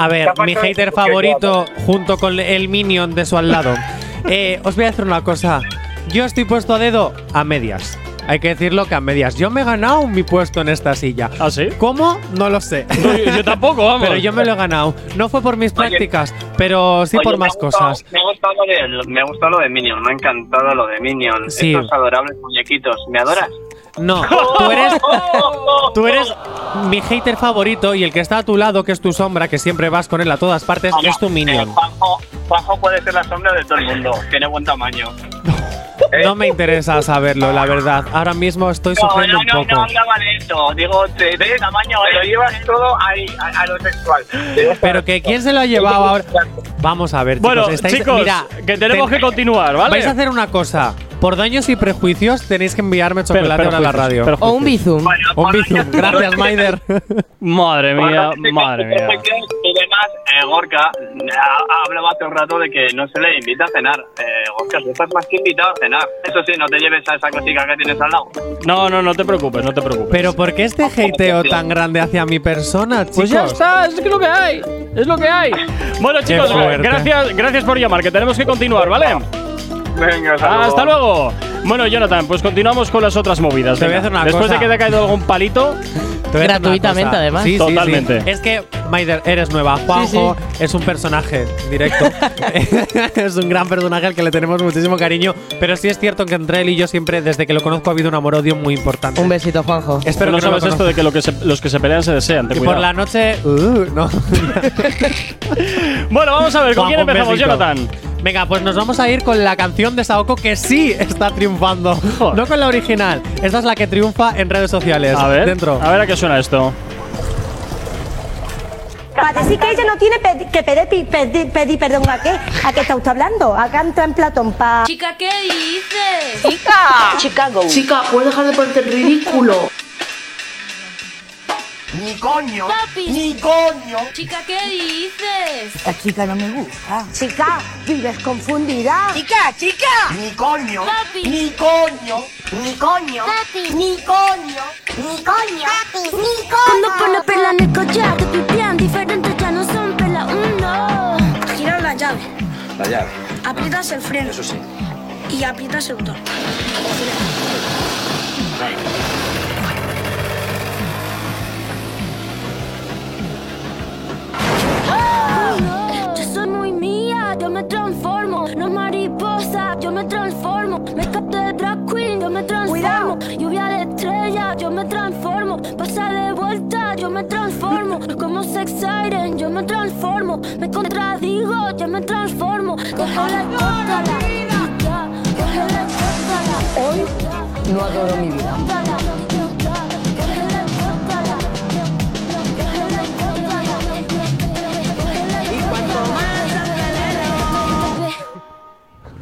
A ver, mi hater favorito junto con el minion de su al lado. Eh, os voy a decir una cosa. Yo estoy puesto a dedo a medias. Hay que decirlo que a medias. Yo me he ganado mi puesto en esta silla. ¿Ah, sí? ¿Cómo? No lo sé. No, yo, yo tampoco, vamos. Pero yo me lo he ganado. No fue por mis prácticas, pero sí Oye, por más gustado- cosas. Me ha gustado lo de, me ha gustado lo de Minion, me ha encantado lo de Minion. Sí. Estos adorables muñequitos, ¿me adoras? No, tú eres, tú eres mi hater favorito y el que está a tu lado, que es tu sombra, que siempre vas con él a todas partes, es tu minion. Juanjo, Juanjo puede ser la sombra de todo el mundo, tiene buen tamaño. No me interesa saberlo, la verdad. Ahora mismo estoy No, sufriendo no, un no, poco. no hablaba de esto. Digo, de, de tamaño, lo llevas todo ahí, a, a lo sexual. Pero que quién se lo ha llevado ahora. Vamos a ver, chicos. Bueno, estáis- chicos, mira, que tenemos ten- que continuar, ¿vale? Vais a hacer una cosa. Por daños y prejuicios tenéis que enviarme chocolate a la radio. O un bizum. Un bizum. Gracias, Maider. Madre mía, madre mía. Y además, eh, Gorka ha- hablaba hace un rato de que no se le invita a cenar. Eh, Gorka, estás más que invitado a cenar. Eso sí, no te lleves a esa cosita que tienes al lado. No, no, no te preocupes, no te preocupes. Pero ¿por qué este hateo tan grande hacia mi persona, chicos? Pues ya está, es lo que hay. Es lo que hay. Bueno, chicos, gracias, gracias por llamar, que tenemos que continuar, ¿vale? Venga, Hasta luego. Bueno, Jonathan, pues continuamos con las otras movidas. Te voy a hacer una Después cosa. de que te ha caído algún palito, Te Gratuitamente, además. Sí, sí, Totalmente. sí. Es que, Maider, eres nueva. Juanjo es un personaje directo. es un gran personaje al que le tenemos muchísimo cariño. Pero sí es cierto que entre él y yo siempre, desde que lo conozco, ha habido un amor-odio muy importante. Un besito, Juanjo. Espero no que no lo sabes esto de que, lo que se- los que se pelean se desean. ten Y por cuidado. la noche. Uh, no. Bueno, vamos a ver, ¿con quién Juanjo, un empezamos, besito. Jonathan? Venga, pues nos vamos a ir con la canción de Saoko que sí está triunfando. Joder. No con la original. Esta es la que triunfa en redes sociales. A ver, Dentro. a ver a qué suena esto. Para decir que ella no tiene pedi- que pedir, pedir, pedir perdón a qué, a qué está usted hablando, acá entra en Platón pa. Chica, ¿qué dices? Chica, Chicago. Chica, ¿puedes dejar de ponerte ridículo? Ni coño. Papi. Ni coño. Chica, ¿qué dices? Esta chica no me gusta. Chica, vives confundida. Chica, chica. Ni coño. Papi. Ni coño. Ni coño. Papi. Ni coño. Ni coño. Ni Cuando coño. pone perla en el collar, que pipián diferentes ya no son perla uno. Gira la llave, La llave, aprietas el freno eso sí. y aprietas el botón. soy muy mía, yo me transformo. No es mariposa, yo me transformo. Me capté de drag queen, yo me transformo. Lluvia de estrella, yo me transformo. Pasa de vuelta, yo me transformo. Como sex siren, yo me transformo. Me contradigo, yo me transformo. Dejo la corta. Hoy no adoro mi vida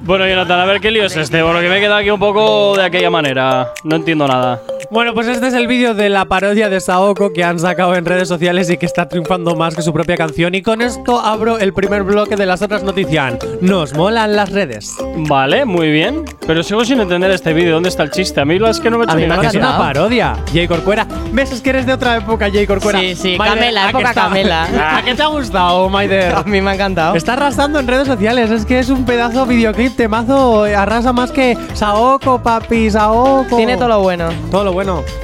Bueno, Jonathan, a ver qué lío es este, porque me he quedado aquí un poco de aquella manera. No entiendo nada. Bueno, pues este es el vídeo de la parodia de Saoko que han sacado en redes sociales y que está triunfando más que su propia canción. Y con esto abro el primer bloque de las otras noticias. Nos molan las redes. Vale, muy bien. Pero sigo sin entender este vídeo. ¿Dónde está el chiste? A mí es que no me he hecho A mí ni me es una parodia. Jay Corcuera. ¿Ves? Es que eres de otra época, Jay Corcuera. Sí, sí, Maider, Camela, ¿a qué época está- Camela. ¿A qué te ha gustado, Maider? A mí me ha encantado. Está arrasando en redes sociales. Es que es un pedazo videoclip temazo. Arrasa más que Saoko, papi, Saoko. Tiene todo lo bueno. Todo lo bueno.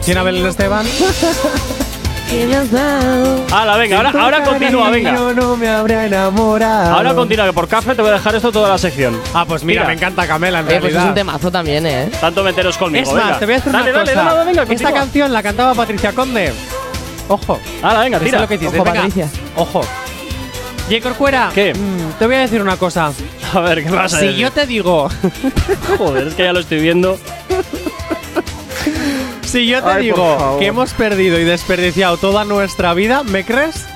¿Tiene a Belén Esteban? Hala, venga, ahora, ahora continúa, venga. Yo no me habría enamorado. Ahora continúa, que por café te voy a dejar esto toda la sección. Ah, pues mira, me encanta Camela en Oye, pues es realidad. un temazo también, ¿eh? Tanto meteros conmigo, Es más, venga. te voy a decir dale, una dale, cosa. dale, venga, Esta continúa. canción la cantaba Patricia Conde. Ojo. Hala, venga, ¿Viste tira. lo que hiciste? Ojo, Venga, Patricia. Ojo. Jay Corcuera. ¿Qué? mm, te voy a decir una cosa. A ver, ¿qué pasa? Si yo te digo, Joder, es que ya lo estoy viendo. Si yo te Ay, digo que hemos perdido y desperdiciado toda nuestra vida, ¿me crees?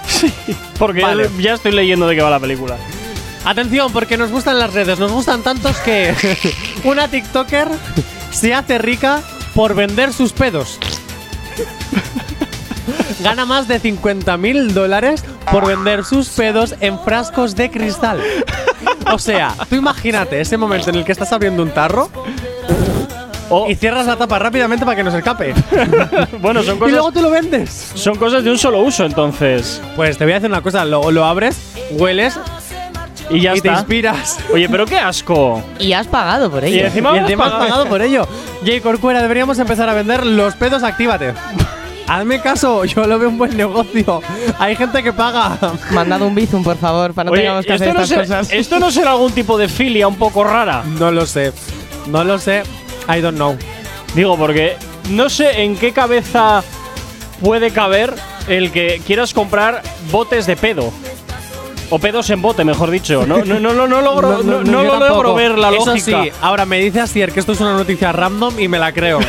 Porque Vale. ya- ya estoy leyendo de qué va la película. Atención, porque nos gustan las redes, nos gustan tantos que una TikToker se hace rica por vender sus pedos. Gana más de 50 mil dólares por vender sus pedos en frascos de cristal. O sea, tú imagínate ese momento en el que estás abriendo un tarro y cierras la tapa rápidamente para que no se escape. Bueno, son Y cosas, luego tú lo vendes. son cosas de un solo uso, entonces. Pues te voy a decir una cosa, lo, lo abres, hueles Y ya y te está. inspiras. Oye, pero qué asco. Y has pagado por ello. Y encima, y has encima has pagado. por ello. Jay Corcuera, deberíamos empezar a vender los pedos Actívate. Hazme caso, yo lo veo un buen negocio. Hay gente que paga. Mandad un bizum, por favor, para no Oye, tengamos que ¿esto hacer no, estas será, cosas. ¿esto no será algún tipo de filia un poco rara? No lo sé. No lo sé. I don't know. Digo, porque no sé en qué cabeza puede caber el que quieras comprar botes de pedo. O pedos en bote, mejor dicho. No, no, no, no, no logro, no, no lo logro ver la Eso lógica. sí, ahora me dice Asier que esto es una noticia random y me la creo.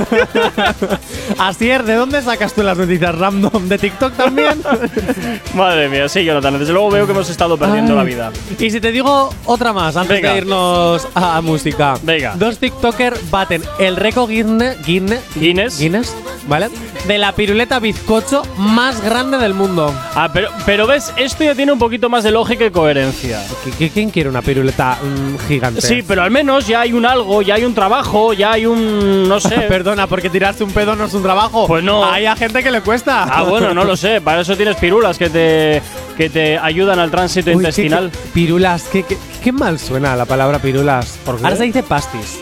Asier, ¿de dónde sacas tú las noticias random? ¿De TikTok también? Madre mía, sí, Jonathan. Desde luego veo que hemos estado perdiendo Ay. la vida. Y si te digo otra más, antes Venga. de irnos a, música. Venga. Dos TikTokers baten el récord Guinness, Guinness. Guinness, ¿vale? De la piruleta bizcocho más grande del mundo. Ah, pero, pero ves, esto ya tiene un poquito más de lógica y coherencia. ¿Qui- qui- ¿Quién quiere una piruleta mm, gigante? Sí, pero al menos ya hay un algo, ya hay un trabajo, ya hay un. No sé. Perdona, porque tirarse un pedo no es un trabajo. Pues no. Hay a gente que le cuesta. Ah, bueno, no lo sé. Para eso tienes pirulas que te, que te ayudan al tránsito Uy, qué- intestinal. qué- pirulas, qué, qué- qué mal suena la palabra pirulas. ¿Por qué? Ahora se dice pastis.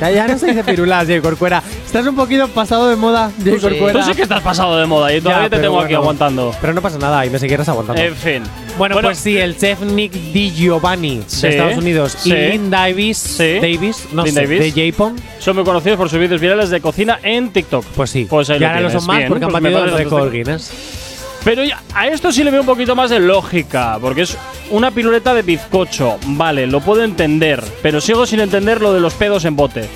Ya, ya no se dice pirulas, Jay Corcuera. Estás un poquito pasado de moda, Tú sí. Corcuera. Tú sí que estás pasado de moda y todavía Ya, te pero tengo aquí bueno. aguantando. Pero no pasa nada y me seguirás aguantando. En fin. bueno, pues sí, el chef Nick DiGiovanni Sí, de Estados Unidos sí. y Lynn Davis, Sí. Davis, no Lynn sé, Davis. de Japon. Son muy conocidos por sus vídeos virales de cocina en TikTok. Pues sí. Pues ahí y lo ahora tienes. son más Bien, porque han pues me batido el parece récord. Guinness. Pero a esto sí le veo un poquito más de lógica, porque es una piruleta de bizcocho. Vale, lo puedo entender, pero sigo sin entender lo de los pedos en bote.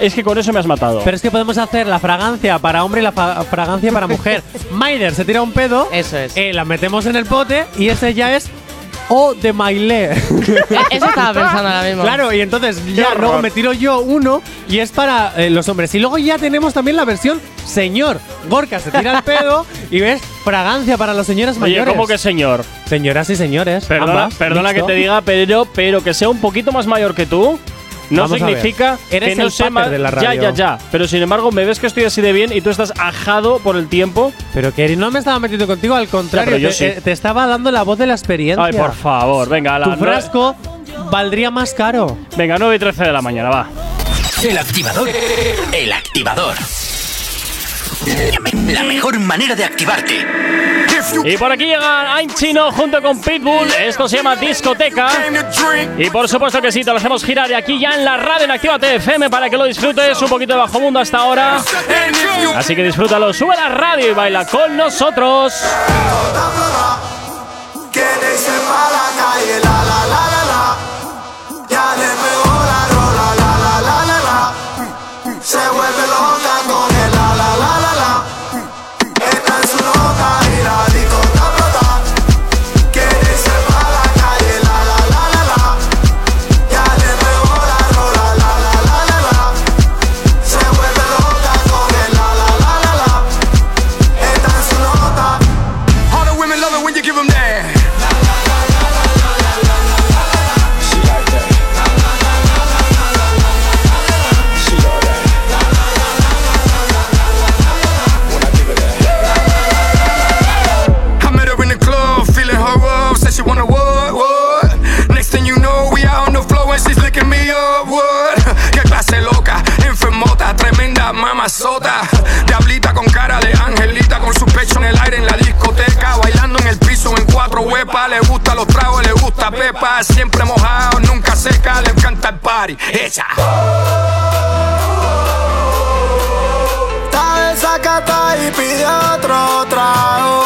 Es que con eso me has matado. Pero es que podemos hacer la fragancia para hombre y la fragancia para mujer. Maider se tira un pedo, Eso es. eh, la metemos en el pote y ese ya es O de Mailé. Eso estaba pensando ahora mismo. Claro, y entonces ya horror. luego me tiro yo uno y es para eh, los hombres. Y luego ya tenemos también la versión señor. Gorka se tira el pedo y ves fragancia para los señores Oye, mayores. ¿cómo que señor? Señoras y señores. Perdona, ambas, perdona que te diga, pero, pero que sea un poquito más mayor que tú. No Vamos significa Eres que no el sé pater más. de la Ya, radio. ya, ya. Pero sin embargo, me ves que estoy así de bien y tú estás ajado por el tiempo. Pero que no me estaba metiendo contigo, al contrario, pero yo te, sí. te estaba dando la voz de la experiencia. Ay, por favor, venga, a la Tu frasco valdría más caro. Venga, 9 y 13 de la mañana, va. El activador. El activador. La mejor manera de activarte. Y por aquí llega I'm Chino junto con Pitbull. Esto se llama Discoteca. Y por supuesto que sí, te lo hacemos girar de aquí ya en la radio en Actívate FM para que lo disfrutes. Un poquito de bajo mundo hasta ahora. Así que disfrútalo, sube la radio y baila con nosotros. Que dice En cuatro huepas. Le gusta los tragos, le gusta pepa. Siempre mojado, nunca seca, le encanta el party. Ella. Está y pide otro trago.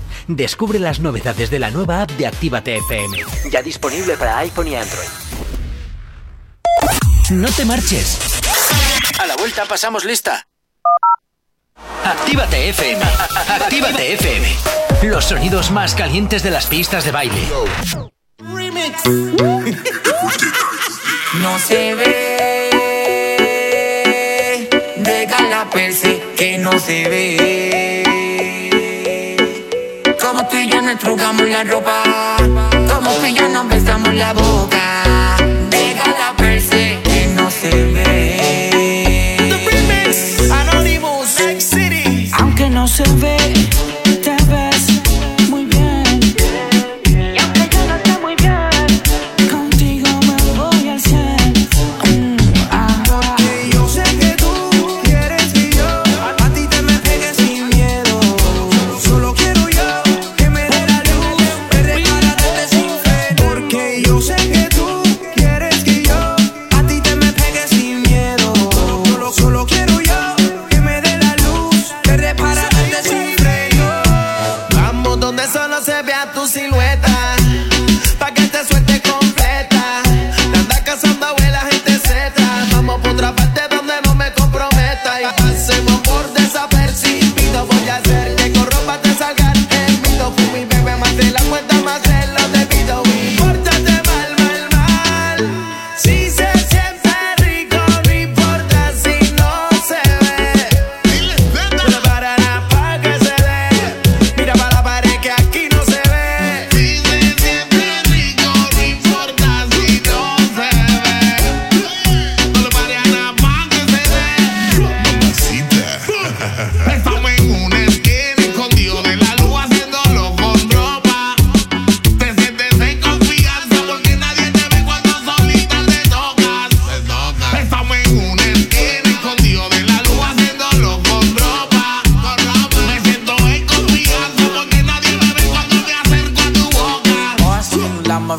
Descubre las novedades de la nueva app de Actívate FM. Ya disponible para iPhone y Android. No te marches. A la vuelta pasamos lista. Actívate FM. Actívate FM. Los sonidos más calientes de las pistas de baile. Remix. no se ve. Deja la perse que no se ve. Como tú y yo nos trugamos la ropa. Como tú y yo nos besamos la boca. Deja la perse que no se ve. The remix. Anonymous. Next City. Cuéntame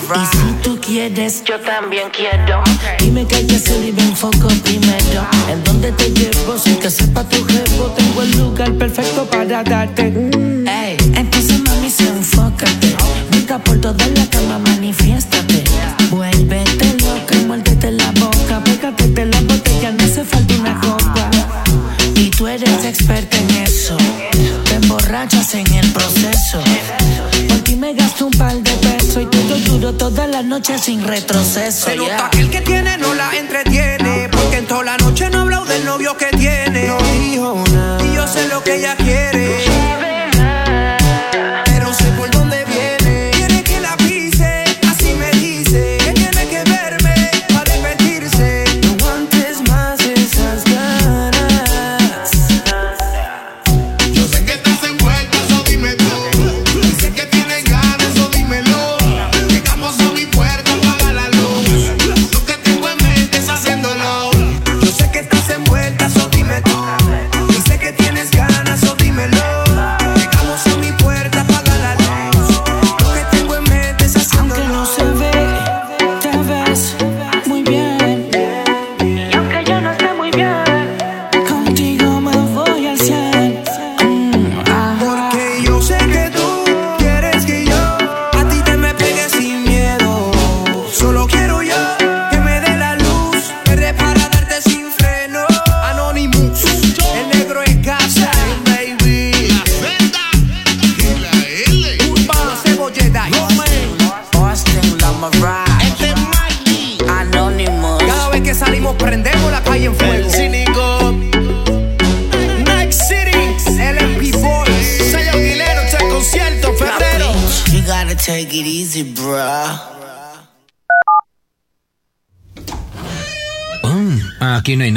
Y si tú quieres, yo también quiero. Dime que hay que hacer y ven foco primero. ¿En dónde te llevo? Sin que sepa tu jefe, tengo el lugar perfecto para darte. Ey, entonces mami, se enfócate. Brinca por toda la toda la noche sin retroceso. Se nota yeah. que el que tiene no la entretiene. Porque en toda la noche no ha hablado del novio que tiene.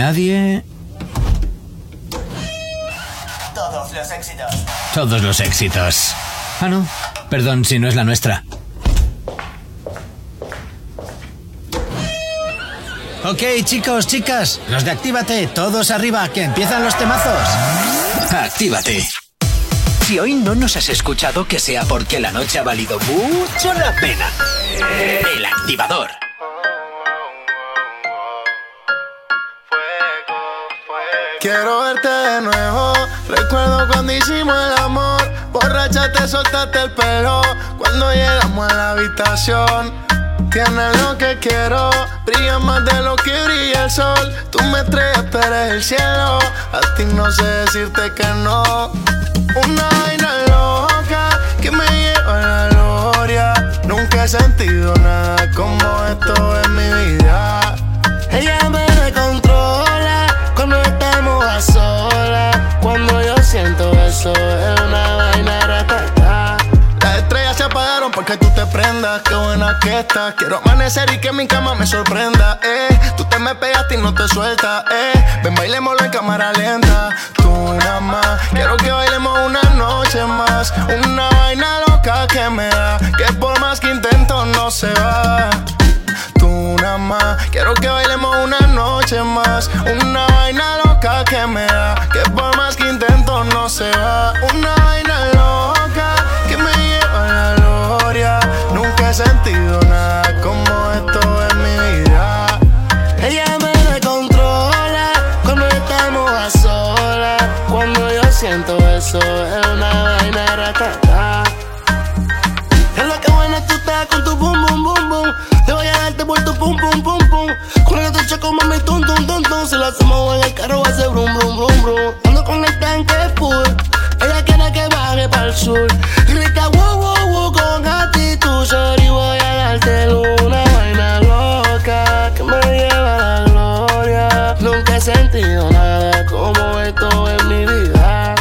Nadie. Todos los éxitos. Todos los éxitos. Ah, no. Perdón si no es la nuestra. Ok, chicos, chicas, los de Actívate, todos arriba, que empiezan los temazos. Actívate. Si hoy no nos has escuchado, que sea porque la noche ha valido mucho la pena. El activador. Quiero verte de nuevo. Recuerdo cuando hicimos el amor. Borracha te soltaste el pelo. Cuando llegamos a la habitación. Tienes lo que quiero. Brilla más de lo que brilla el sol. Tú me estrellas, pero eres el cielo. A ti no sé decirte que no. Una vaina loca que me lleva a la gloria. Nunca he sentido nada como esto en mi vida. Ella me controla es una vaina ratata. Las estrellas se apagaron porque tú te prendas. Qué buena que estás. Quiero amanecer y que mi cama me sorprenda. Eh, tú te me pegaste y no te sueltas. Eh, ven, bailémoslo en cámara lenta. Tú nada más. Quiero que bailemos una noche más. Una vaina loca que me da. Que por más que intento no se va tú nada más. Quiero que bailemos una noche más. Una vaina loca que me da. Que por más que intento no se va. Una vaina loca que me lleva a la gloria. Nunca he sentido nada como esto en mi vida. Ella me controla cuando estamos a solas. Cuando yo siento eso, es una vaina ratata. Es lo que buena tú estás con tu boom, boom, boom, boom. Te voy a darte por tu pum, pum, pum, pum. Con el choco, mami, tum, tum, tum. Si lo hacemos en el carro, va a ser brum, brum, brum, brum. Ella quiere que baje para el sur. Rica, wow, wow, wow, con actitud. Sorry, voy a darte una vaina loca que me lleva a la gloria. Nunca he sentido nada como esto en mi vida.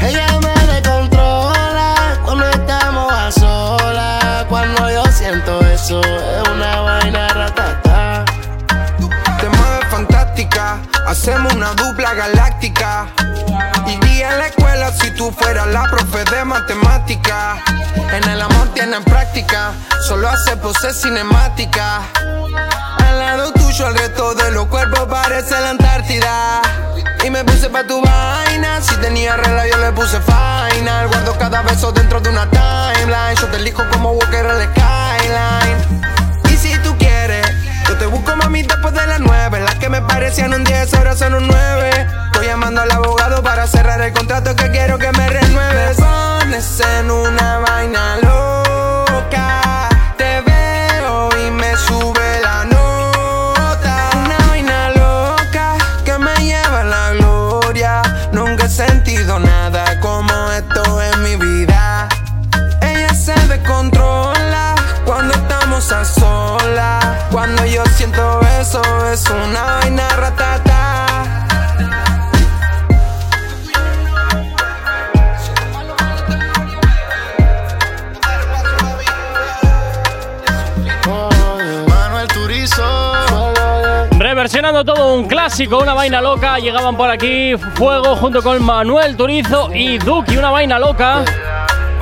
Ella me descontrola cuando estamos a solas. Cuando yo siento eso, es una vaina ratata. Te mueves fantástica, hacemos una dupla galáctica tú fueras la profe de matemática. En el amor tienen práctica, solo hace poses cinemática. Al lado tuyo el resto de los cuerpos parece la Antártida. Y me puse pa' tu vaina, si tenía regla yo le puse final. Guardo cada beso dentro de una timeline. Yo te elijo como Walker en la skyline. Y si tú quieres, yo te busco mami después de las nueve. Las que me parecían un 10 ahora son un 9. Estoy llamando al abogado para cerrar el contrato que quiero que me renueves. Pones en una vaina loca. Te veo y me sube la nota. Una vaina loca que me lleva a la gloria. Nunca he sentido nada como esto en mi vida. Ella se descontrola cuando estamos a solas. Cuando yo siento eso, es una vaina ratata. Reversionando todo un clásico, una vaina loca. Llegaban por aquí Fuego junto con Manuel Turizo y Duki, una vaina loca.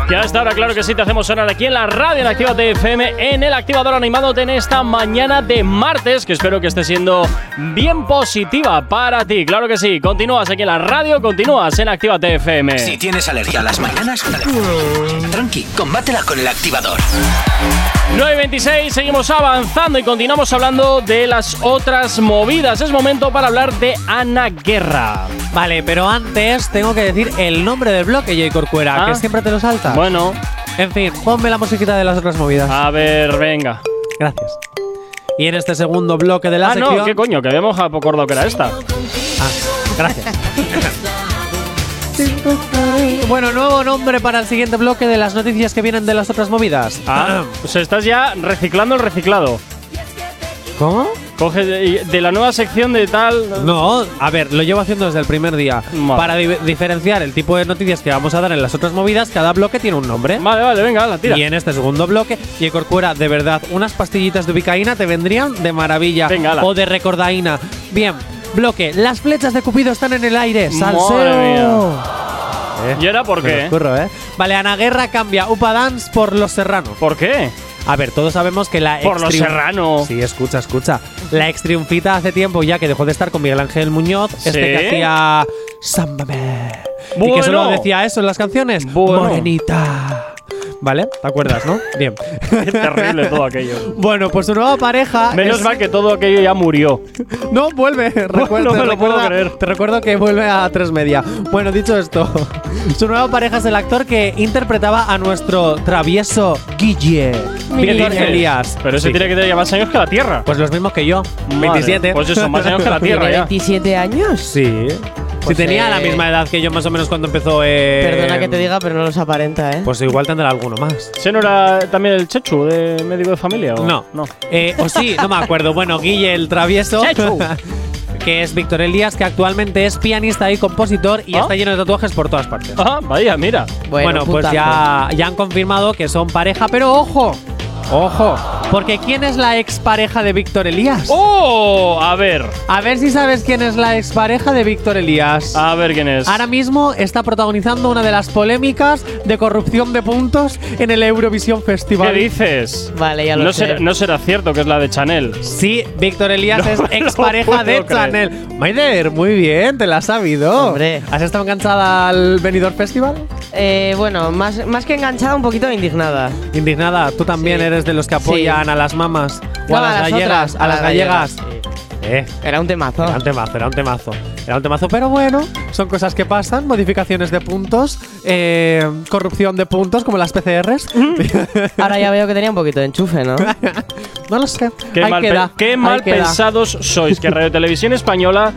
Que hasta ahora, claro que sí, te hacemos sonar aquí en la radio en Activa FM, en el activador animándote en esta mañana de martes, que espero que esté siendo bien positiva para ti. Claro que sí, continúas aquí en la radio, continúas en Activa FM. Si tienes alergia a las mañanas, tranqui, combátela con el activador. 9.26, seguimos avanzando y continuamos hablando de las otras movidas. Es momento para hablar de Ana Guerra. Vale, pero antes tengo que decir el nombre del bloque, J. Corcuera, Ah. que siempre te lo salta. Bueno. En fin, ponme la musiquita de las otras movidas. A ver, venga. Gracias. Y en este segundo bloque de la ah, sección. no, ¿qué coño? Que habíamos acordado que era esta. Ah, gracias. Bueno, nuevo nombre para el siguiente bloque de las noticias que vienen de las otras movidas. Ah, pues estás ya reciclando el reciclado. ¿Cómo? Coge de, de la nueva sección de tal. No, a ver, lo llevo haciendo desde el primer día. Vale. Para di- diferenciar el tipo de noticias que vamos a dar en las otras movidas, cada bloque tiene un nombre. Vale, vale, venga, la tira. Y en este segundo bloque, y Corcuera, de verdad, unas pastillitas de ubicaína te vendrían de maravilla. Venga, ala. o de recordaína. Bien, bloque. Las flechas de Cupido están en el aire. ¡Salseo! Eh, ¿Y era por qué? curro, ¿eh? Vale, Ana Guerra cambia Upa Dance por Los Serrano. ¿Por qué? A ver, todos sabemos que la Por Los extriun- Serrano. Sí, escucha, escucha. La ex triunfita hace tiempo ya que dejó de estar con Miguel Ángel Muñoz, este ¿Sí? que hacía Sámbame. Y Bueno. que solo decía eso en las canciones. Bueno. Morenita. ¿Vale? ¿Te acuerdas, no? Bien. Qué terrible todo aquello. Bueno, pues su nueva pareja. Menos es- mal que todo aquello ya murió. No, vuelve. Recuerda, no me te lo puedo recuerda- creer. Te recuerdo que vuelve a tres media. Bueno, dicho esto, su nueva pareja es el actor que interpretaba a nuestro travieso Guille. ¿Qué Víctor dices? Elías. Pero ese Sí. tiene que tener ya más años que la Tierra. Pues los mismos que yo. Madre, 27. Pues eso, más años que la Tierra ya. ¿27 años? Sí. Si Pues, tenía eh, la misma edad que yo más o menos cuando empezó. Eh, Perdona que te diga, pero no los aparenta, ¿eh? Pues igual tendrá alguno más. ¿Ese no era también el Chechu de médico de familia? o? No. no. Eh, o sí, no me acuerdo. Bueno, Guille el travieso. Chechu. que es Víctor Elías, que actualmente es pianista y compositor y ¿Ah? está lleno de tatuajes por todas partes. Ah, vaya, mira. Bueno, pues ya, ya han confirmado que son pareja, pero ojo, ojo, porque ¿quién es la expareja de Víctor Elías? ¡Oh! A ver. A ver si sabes quién es la expareja de Víctor Elías. A ver quién es. Ahora mismo está protagonizando una de las polémicas de corrupción de puntos en el Eurovisión Festival. ¿Qué dices? Vale, ya lo no sé. Será, no será cierto que es la de Chanel. Sí, Víctor Elías No es expareja puedo de creer. Chanel. Maider, muy bien, te la has sabido. Hombre. ¿Has estado enganchada al Benidorm Festival? Eh, bueno, más, más que enganchada, un poquito indignada. Indignada, tú también Sí. eres de los que apoyan a las mamas o No, a las, a las gallegas, otras, a las gallegas. sí. Eh, Era un temazo. era un temazo, era un temazo. Era un temazo, pero bueno, son cosas que pasan, modificaciones de puntos, eh, corrupción de puntos como las PCRs. Ahora ya veo que tenía un poquito de enchufe, ¿no? no lo sé. Qué Ahí mal, pe- qué ahí mal queda. pensados sois que Radio Televisión Española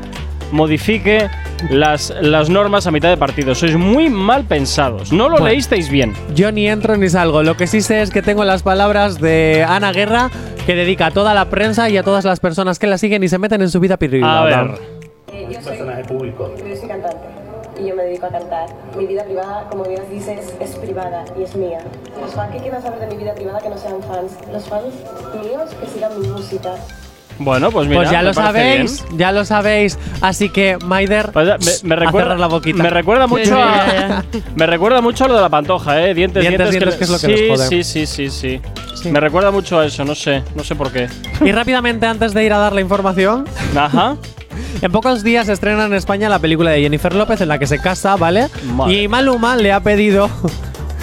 modifique las, las normas a mitad de partido. Sois muy mal pensados. No lo Bueno. leísteis bien. Yo ni entro ni salgo. Lo que sí sé es que tengo las palabras de Ana Guerra que dedica a toda la prensa y a todas las personas que la siguen y se meten en su vida A privada. ver. Yo soy público. Yo soy cantante y yo me dedico a cantar. Mi vida privada, como bien dices, es privada y es mía. Los fans que quieran saber de mi vida privada que no sean fans. Los fans míos que sigan mi música. Bueno, pues mira. pues ya lo sabéis, bien. ya lo sabéis. Así que, Maider, Pues me, me a recuerda, cerrar la boquita. me recuerda mucho a, me recuerda mucho a lo de la pantoja, eh, dientes, Dientes, dientes, dientes, que es lo que sí, nos jode. sí, sí, sí, sí, Sí. Me recuerda mucho a eso, no sé, no sé por qué. Y rápidamente, antes de ir a dar la información, Ajá. en pocos días se estrena en España la película de Jennifer López en la que se casa, ¿vale? Madre. Y Maluma le ha pedido.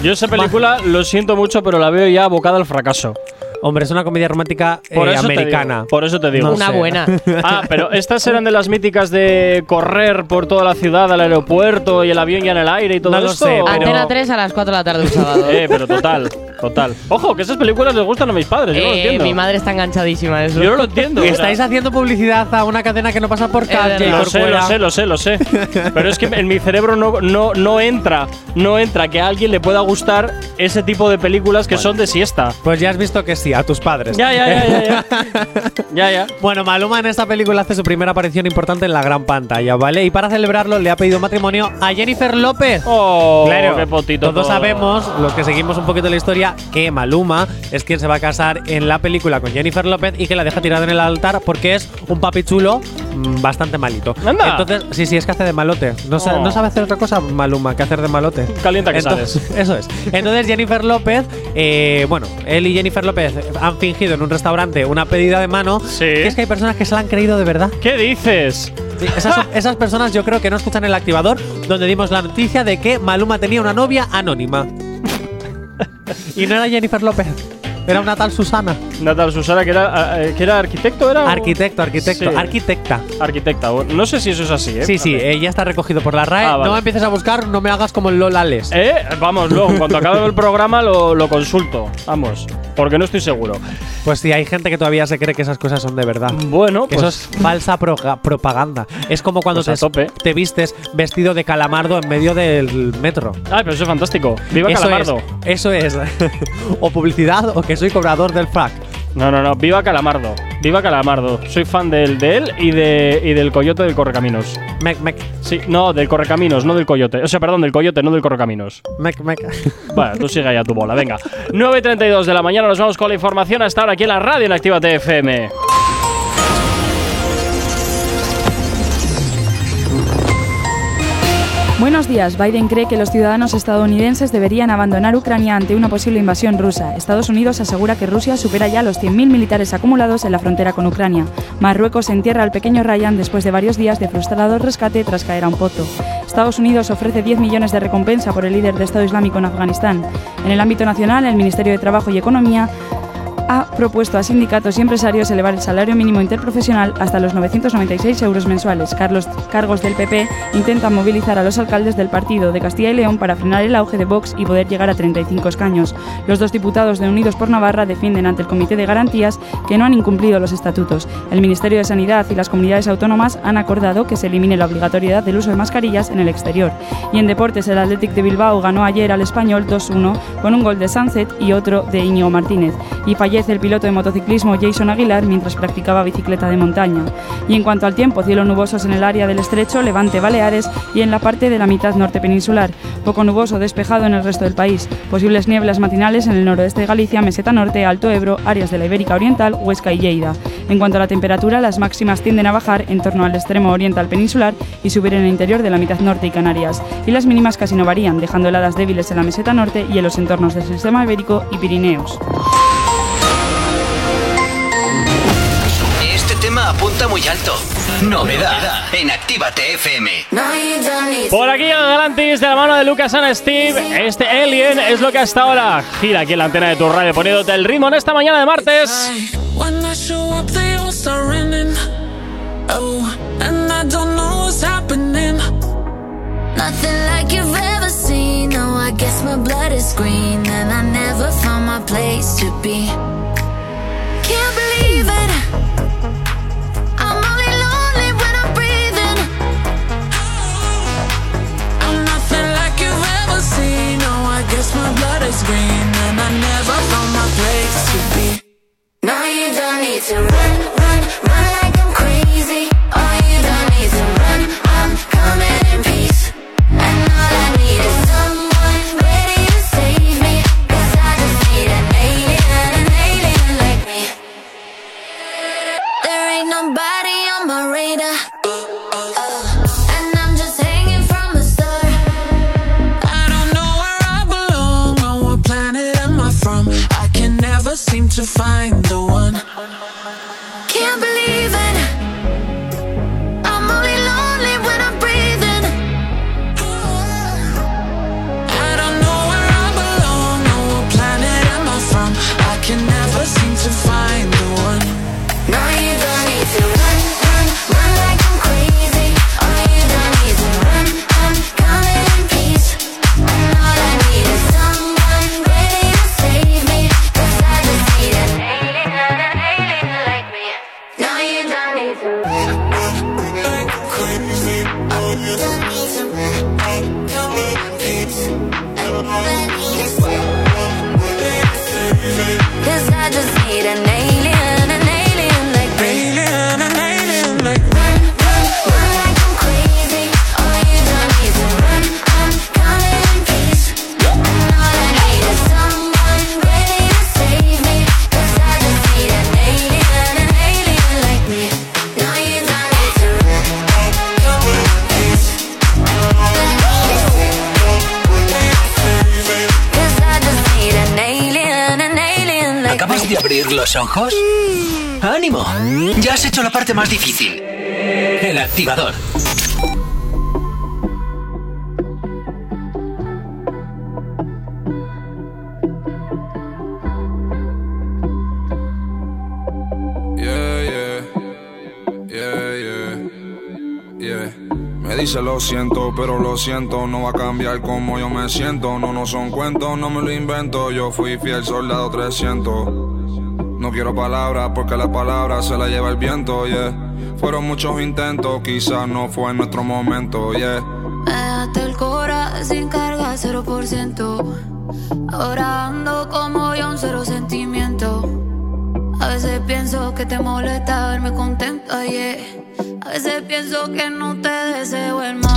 Yo esa película lo siento mucho, pero la veo ya abocada al fracaso. Hombre, es una comedia romántica eh, Por eso americana. Digo, por eso te digo. No Una sé. buena. Ah, pero estas eran de las míticas de correr por toda la ciudad al aeropuerto y el avión ya en el aire y todo No lo esto. sé, ¿o? pero- Antena 3 a las 4 de la tarde un sábado. Eh, pero total, total. Ojo, que esas películas les gustan a mis padres, yo no lo Eh, entiendo. mi madre está enganchadísima eso. Yo no lo entiendo. Y estáis haciendo publicidad a una cadena que no pasa por calle Lo por sé, lo sé, lo sé, lo sé. Pero es que en mi cerebro no, no, no entra, no entra que a alguien le pueda gustar ese tipo de películas que son de siesta. Pues ya has visto que sí, a tus padres. Ya, ya, ya, ya, ya. ya, ya. Bueno, Maluma en esta película hace su primera aparición importante en la gran pantalla, ¿vale? Y para celebrarlo le ha pedido matrimonio a Jennifer López. Oh, claro, qué potito todos todo. sabemos, los que seguimos un poquito la historia, que Maluma es quien se va a casar en la película con Jennifer López y que la deja tirada en el altar porque es un papi chulo mm, bastante malito. Anda. Entonces, sí, sí, es que hace de malote. No, sa- Oh. no sabe hacer otra cosa Maluma que hacer de malote. Calienta que Entonces- sabes. Eso es. Entonces Jennifer López, eh, bueno, él y Jennifer López han fingido en un restaurante una pedida de mano. Sí. Que es que hay personas que se la han creído de verdad. ¿Qué dices? Sí, esas, son- esas personas yo creo que no escuchan el activador donde dimos la noticia de que Maluma tenía una novia anónima. y no era Jennifer López, era una tal Susana. Natal Susana, que era, eh, que era arquitecto, ¿era? Arquitecto, arquitecto, Sí. arquitecta. Arquitecta. No sé si eso es así, ¿eh? Sí, sí, eh, ya está recogido por la RAE. Ah, vale. No me empieces a buscar, no me hagas como el Lolales. Eh, vamos, luego, cuando acabe el programa lo, lo consulto. Vamos, porque no estoy seguro. Pues sí, hay gente que todavía se cree que esas cosas son de verdad. Bueno, Que pues. eso es falsa propaganda. Es como cuando Pues te, te vistes vestido de calamardo en medio del metro. Ay, pero eso es fantástico. Viva eso Calamardo. Es, eso es. o publicidad o que soy cobrador del frac. No, no, no. Viva Calamardo. Viva Calamardo. Soy fan del, de él y, de, y del coyote del Correcaminos. Mec, mec, Sí, no, del Correcaminos, no del coyote. O sea, perdón, del coyote, no del Correcaminos. mec, mec. Bueno, tú sigue ya tu bola, venga. 9 y 32 de la mañana nos vamos con la información hasta ahora aquí en la radio en Activa TFM. Buenos días. Biden cree que los ciudadanos estadounidenses deberían abandonar Ucrania ante una posible invasión rusa. Estados Unidos asegura que Rusia supera ya los 100.000 militares acumulados en la frontera con Ucrania. Marruecos entierra al pequeño Ryan después de varios días de frustrado rescate tras caer a un pozo. Estados Unidos ofrece 10 millones de recompensa por el líder de Estado Islámico en Afganistán. En el ámbito nacional, el Ministerio de Trabajo y Economía ha propuesto a sindicatos y empresarios elevar el salario mínimo interprofesional hasta los 996 euros mensuales. Carlos, cargos del PP intentan movilizar a los alcaldes del partido de Castilla y León para frenar el auge de Vox y poder llegar a 35 escaños. Los dos diputados de Unidos por Navarra defienden ante el Comité de Garantías que no han incumplido los estatutos. El Ministerio de Sanidad y las comunidades autónomas han acordado que se elimine la obligatoriedad del uso de mascarillas en el exterior. Y en deportes, el Athletic de Bilbao ganó ayer al Español 2-1 con un gol de Sunset y otro de Íñigo Martínez. Y fallece el piloto de motociclismo Jason Aguilar mientras practicaba bicicleta de montaña. Y en cuanto al tiempo, cielos nubosos en el área del estrecho, levante Baleares y en la parte de la mitad norte peninsular. Poco nuboso despejado en el resto del país. Posibles nieblas matinales en el noroeste de Galicia, meseta norte, Alto Ebro, áreas de la Ibérica Oriental, Huesca y Lleida. En cuanto a la temperatura, las máximas tienden a bajar en torno al extremo oriental peninsular y subir en el interior de la mitad norte y Canarias. Y las mínimas casi no varían, dejando heladas débiles en la meseta norte y en los entornos del sistema ibérico y Pirineos. Apunta muy alto. Novedad en Actívate FM. Por aquí Galantis de la mano de Lucas and Steve. Este Alien es lo que hasta ahora gira aquí en la antena de tu radio poniéndote el ritmo en esta mañana de martes. When I show up, they all start running. Oh. Nothing like you've ever seen. No, I guess my blood is green, and I never found my place to be. Can't believe it. Guess my blood is green, and I never found my place to be. No, you don't need to run, run, run like to find the one. Ojos? ¡Ánimo! Ya has hecho la parte más difícil. El activador. Yeah, yeah, yeah, yeah, yeah. Me dice lo siento, pero lo siento, no va a cambiar como yo me siento. No, no son cuentos, no me lo invento. Yo fui fiel soldado 300. No quiero palabras porque las palabras se las lleva el viento, yeah. Fueron muchos intentos, quizás no fue nuestro momento, yeah. Me dejaste el cora sin carga, 0%. Ahora ando como yo, un cero sentimiento. A veces pienso que te molesta verme contenta, yeah. A veces pienso que no te deseo el mal.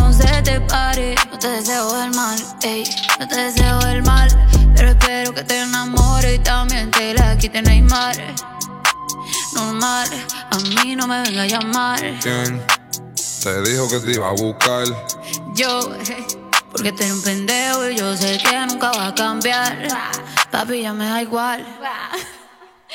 No te deseo el mal, ey, no te deseo el mal. Pero espero que te enamore y también te la quite Neymar. Normal, a mí no me venga a llamar. ¿Quién te dijo que te iba a buscar? Yo, porque tú eres un pendejo y yo sé que nunca va a cambiar. Papi, ya me da igual.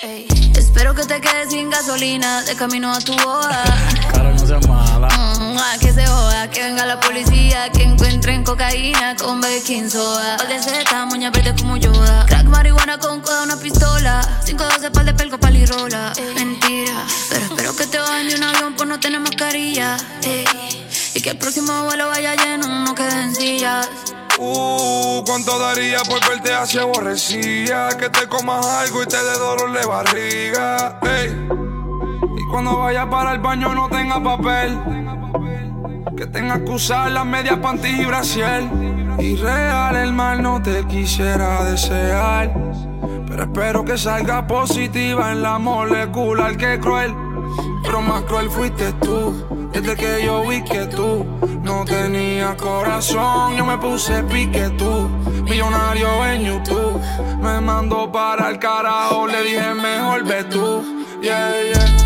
Ey, Espero que te quedes sin gasolina de camino a tu boda. Cara, no seas mala. Mm, ah, que se joda, que venga la policía, que encuentren cocaína con baking soda. Pal de seta, moña verde como Yoda. Crack, marihuana con coda, una pistola. 512 pal de pelco, palirola. Mentira, pero espero que te bajen de un avión por no tener mascarilla. Ey, Y que el próximo vuelo vaya lleno, no queden sillas. Uh, cuánto daría por verte así aborrecida. Que te comas algo y te dé dolor de barriga. Ey. Y cuando vayas para el baño no tenga papel. Que tengas que usar las medias panties y brasier. Y real el mal no te quisiera desear. Pero espero que salga positiva en la molecular que cruel. Pero más cruel fuiste tú. Desde que yo vi que tú no tenías corazón, yo me puse pique tú. Millonario en YouTube, me mandó para el carajo, le dije mejor ve tú. Yeah, yeah.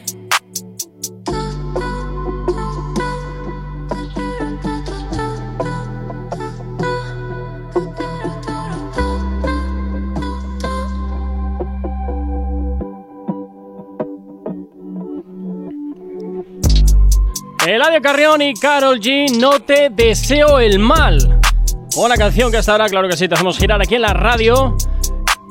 Eladio Carrión y Carol G, no te deseo el mal. Una canción que hasta ahora, claro que sí, te hacemos girar aquí en la radio.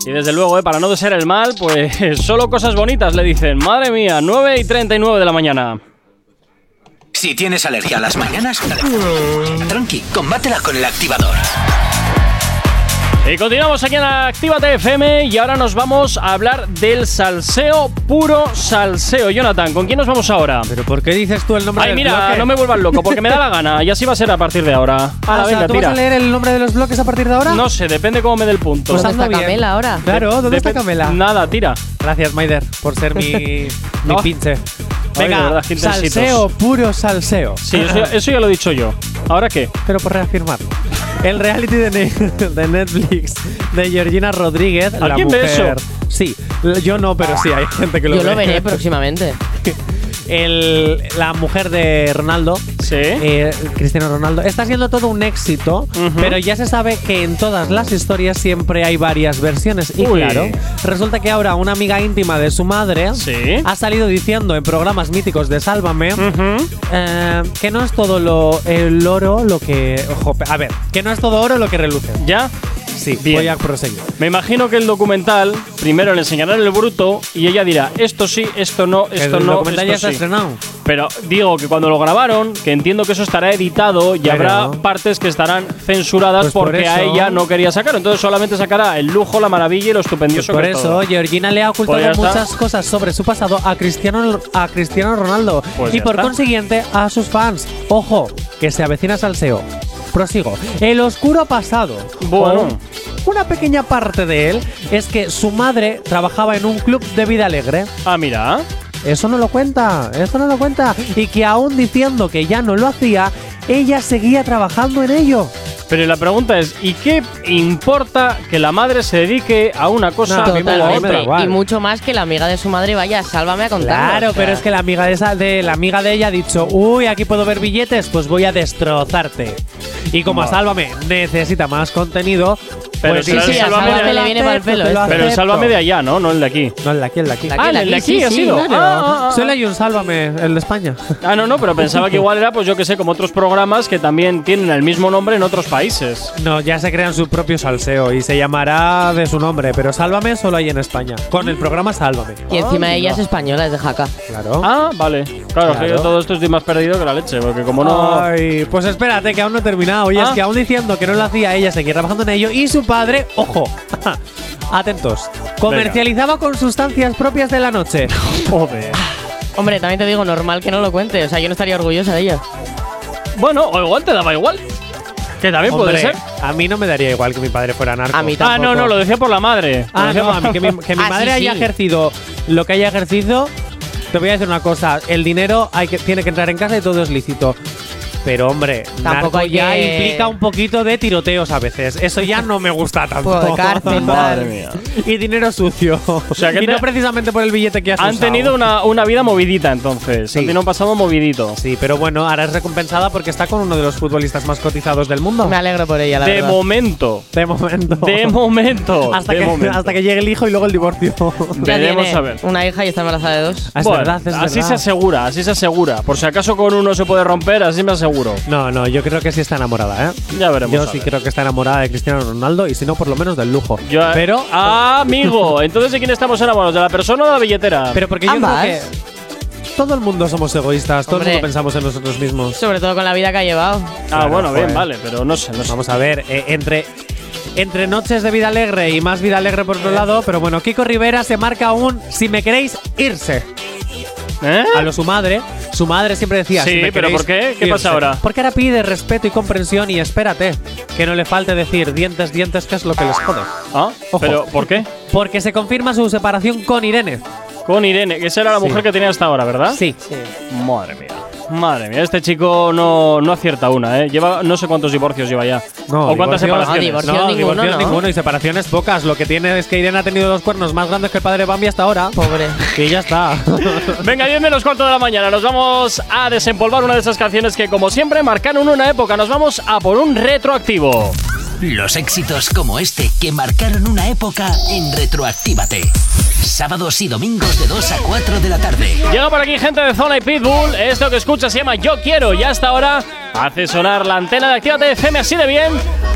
Y desde luego, eh, para no desear el mal, pues solo cosas bonitas le dicen. Madre mía, 9 y 39 de la mañana. Si tienes alergia a las mañanas, tranqui, combátela con el activador. Y continuamos aquí en Actívate FM y ahora nos vamos a hablar del salseo, puro salseo. Jonathan, ¿con quién nos vamos ahora? ¿Pero por qué dices tú el nombre Ay, del mira, bloque? no me vuelvas loco, porque me da la gana. Y así va a ser a partir de ahora. Ah, Hala, o sea, venga, ¿tú tira. vas a leer el nombre de los bloques a partir de ahora? No sé, depende cómo me dé el punto. Pues ¿Dónde hazlo está bien. Camela ahora? Claro, ¿dónde está Camela? Nada, tira. Gracias, Maider, por ser mi, mi pinche. Venga, verdad, salseo, puro salseo. Sí, eso, ya- eso ya lo he dicho yo. ¿Ahora qué? Pero por reafirmarlo. El reality de, Ne- de Netflix de Georgina Rodríguez, la ¿Alguien ve mujer. eso? Sí, yo no, pero sí, hay gente que lo Yo ve. lo veré próximamente. El- la mujer de Ronaldo, Sí. eh, Cristiano Ronaldo, está siendo todo un éxito, pero ya se sabe que en todas las historias siempre hay varias versiones. Y Uy. claro, resulta que ahora una amiga íntima de su madre Sí. ha salido diciendo en programas míticos de Sálvame eh, que no es todo lo el oro lo que. ojo, a ver, que no es todo oro lo que reluce. ¿Ya? Sí, Bien. voy a proseguir. Me imagino que el documental primero le enseñarán el bruto y ella dirá, esto sí, esto no, esto el no, documental ya esto está sí. estrenado. Pero digo que cuando lo grabaron, que entiendo que eso estará editado y Pero- habrá partes que estarán censuradas Pues por porque a ella no quería sacar. Entonces solamente sacará el lujo, la maravilla y lo Pues estupendioso por que es eso, todo. Georgina le ha ocultado Pues ya está. muchas cosas sobre su pasado a Cristiano, a Cristiano Ronaldo Pues y ya por está. consiguiente a sus fans. Ojo, que se avecina salseo. Prosigo. El oscuro pasado. Bueno. O Una pequeña parte de él es que su madre trabajaba en un club de vida alegre. Ah, mira. Eso no lo cuenta, eso no lo cuenta. Y que aún diciendo que ya no lo hacía, ella seguía trabajando en ello. Pero la pregunta es, ¿y qué importa que la madre se dedique a una cosa No, a otra? igual. Y mucho más que la amiga de su madre vaya, sálvame a contar. Claro, pero es que la amiga de esa, de la amiga de ella ha dicho, uy, aquí puedo ver billetes, pues voy a destrozarte. Y como a. Sálvame necesita más contenido, Pero pues sí, a "Sálvame le viene pelo este". Pero acepto". sálvame de allá, ¿no? No el de aquí. No, el de aquí, el de aquí. Ah, el de aquí, ha sí, sido. Solo hay un Sálvame, el de España. Ah, no, no, pero pensaba que igual era, pues yo que sé, como otros programas que también tienen el mismo nombre en otros países. No, ya se crean su propio salseo y se llamará de su nombre, pero Sálvame solo hay en España, con el programa Sálvame. Y encima Ah, ella es española, es de Jaca. Claro. Ah, vale. Claro, Claro. que yo todo esto estoy más perdido que la leche, porque como no. Ay, pues espérate, que aún no he terminado. Y es Ah. que aún diciendo que no lo hacía ella, seguía trabajando en ello. Y su padre, ojo, atentos, comercializaba con sustancias propias de la noche. Joder. Hombre, también te digo, normal que no lo cuente. O sea, yo no estaría orgullosa de ella. Bueno, o igual te daba igual. Que también puede Hombre, ser. A mí no me daría igual que mi padre fuera narco. A mí Ah, no, tampoco. no, lo decía por la madre. Lo Ah, decía no, por- a mí que mi, que mi Ah, madre sí, haya sí. ejercido lo que haya ejercido. Te voy a decir una cosa: el dinero hay que, tiene que entrar en casa y todo es lícito. Pero hombre, Tampoco narco hay ya que- implica un poquito de tiroteos a veces. Eso ya no me gusta tanto. Poco de cárcel, Madre tal. mía. y dinero sucio. O sea, que y te- no precisamente por el billete que has Han usado. tenido una, una vida movidita entonces. Sí. Han tenido un pasado movidito. Sí, pero bueno, ahora es recompensada porque está con uno de los futbolistas más cotizados del mundo. Me alegro por ella, la De verdad. momento. De momento. De momento. hasta, de que, momento. hasta que llegue el hijo y luego el divorcio. Ya Veremos tiene a ver. Una hija y está embarazada de dos. es Bueno, verdad, es así verdad. se asegura, así se asegura. Por si acaso con uno se puede romper, así me No, no, yo creo que sí está enamorada, ¿eh? Ya veremos. Yo sí ver. creo que está enamorada de Cristiano Ronaldo y si no, por lo menos del lujo. Yo- pero, Ah, amigo. Entonces, ¿de quién estamos enamorados? ¿De la persona o de la billetera? pero porque yo Ambas. creo que todo el mundo somos egoístas, todo el mundo pensamos en nosotros mismos. Sobre todo con la vida que ha llevado. ah, Claro, bueno, bien, joder. vale, pero no sé, no sé. Vamos a ver, eh, entre entre noches de vida alegre y más vida alegre por otro lado, pero bueno, Kiko Rivera se marca un si me queréis irse. ¿Eh? A lo su madre, su madre siempre decía, Sí, "Si me pero queréis ¿por qué? ¿Qué irse". pasa ahora? Porque ahora pide respeto y comprensión y espérate, que no le falte decir dientes, dientes, que es lo que les jode. ¿Ah? Ojo. ¿Pero por qué? Porque se confirma su separación con Irene. Con Irene, que esa era la Sí. mujer que tenía hasta ahora, ¿verdad? Sí. Madre mía. Madre mía, este chico no, no acierta una, ¿eh? Lleva no sé cuántos divorcios lleva ya. No, ¿O cuántas separaciones? divorcios No, ninguno, divorcios ¿no? ninguno y separaciones pocas. Lo que tiene es que Irene ha tenido los cuernos más grandes que el padre de Bambi hasta ahora. Pobre. Y ya está. Venga, 10 menos cuarto de la mañana. Nos vamos a desempolvar una de esas canciones que, como siempre, marcaron una época. Nos vamos a por un retroactivo. Los éxitos como este que marcaron una época en Retroactívate. Sábados y domingos de 2 a 4 de la tarde. Llega por aquí gente de Zona y Pitbull. Esto que escucha se llama Yo Quiero y hasta ahora hace sonar la antena de Actívate FM así de bien.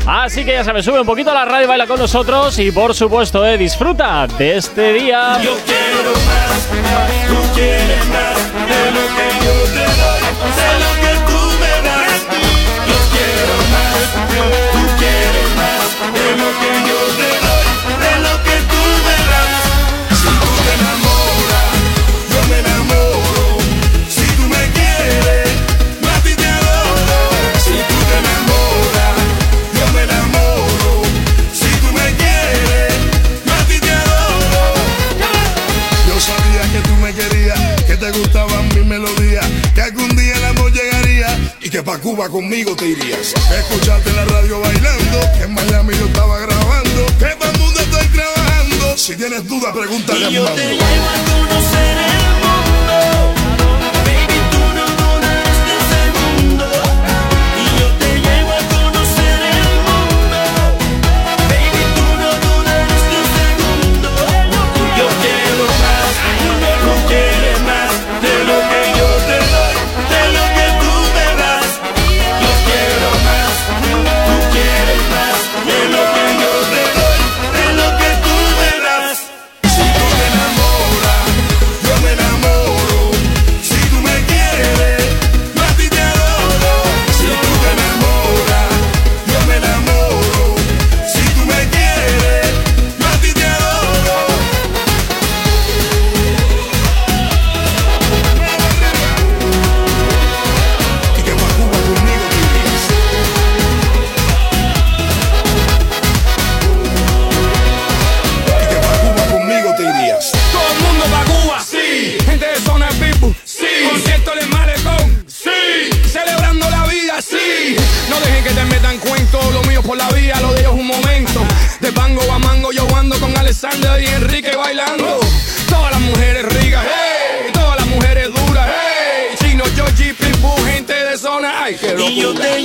Así que ya sabes, sube un poquito a la radio, baila con nosotros y por supuesto, eh, disfruta de este día. Yo quiero más, tú quieres más de lo que yo te doy, pa' Cuba conmigo te irías. Escucharte en la radio bailando, que en Miami yo estaba grabando, que para el mundo estoy trabajando. Si tienes duda, pregúntale a mi yo mamá. te llevo a conocer yo te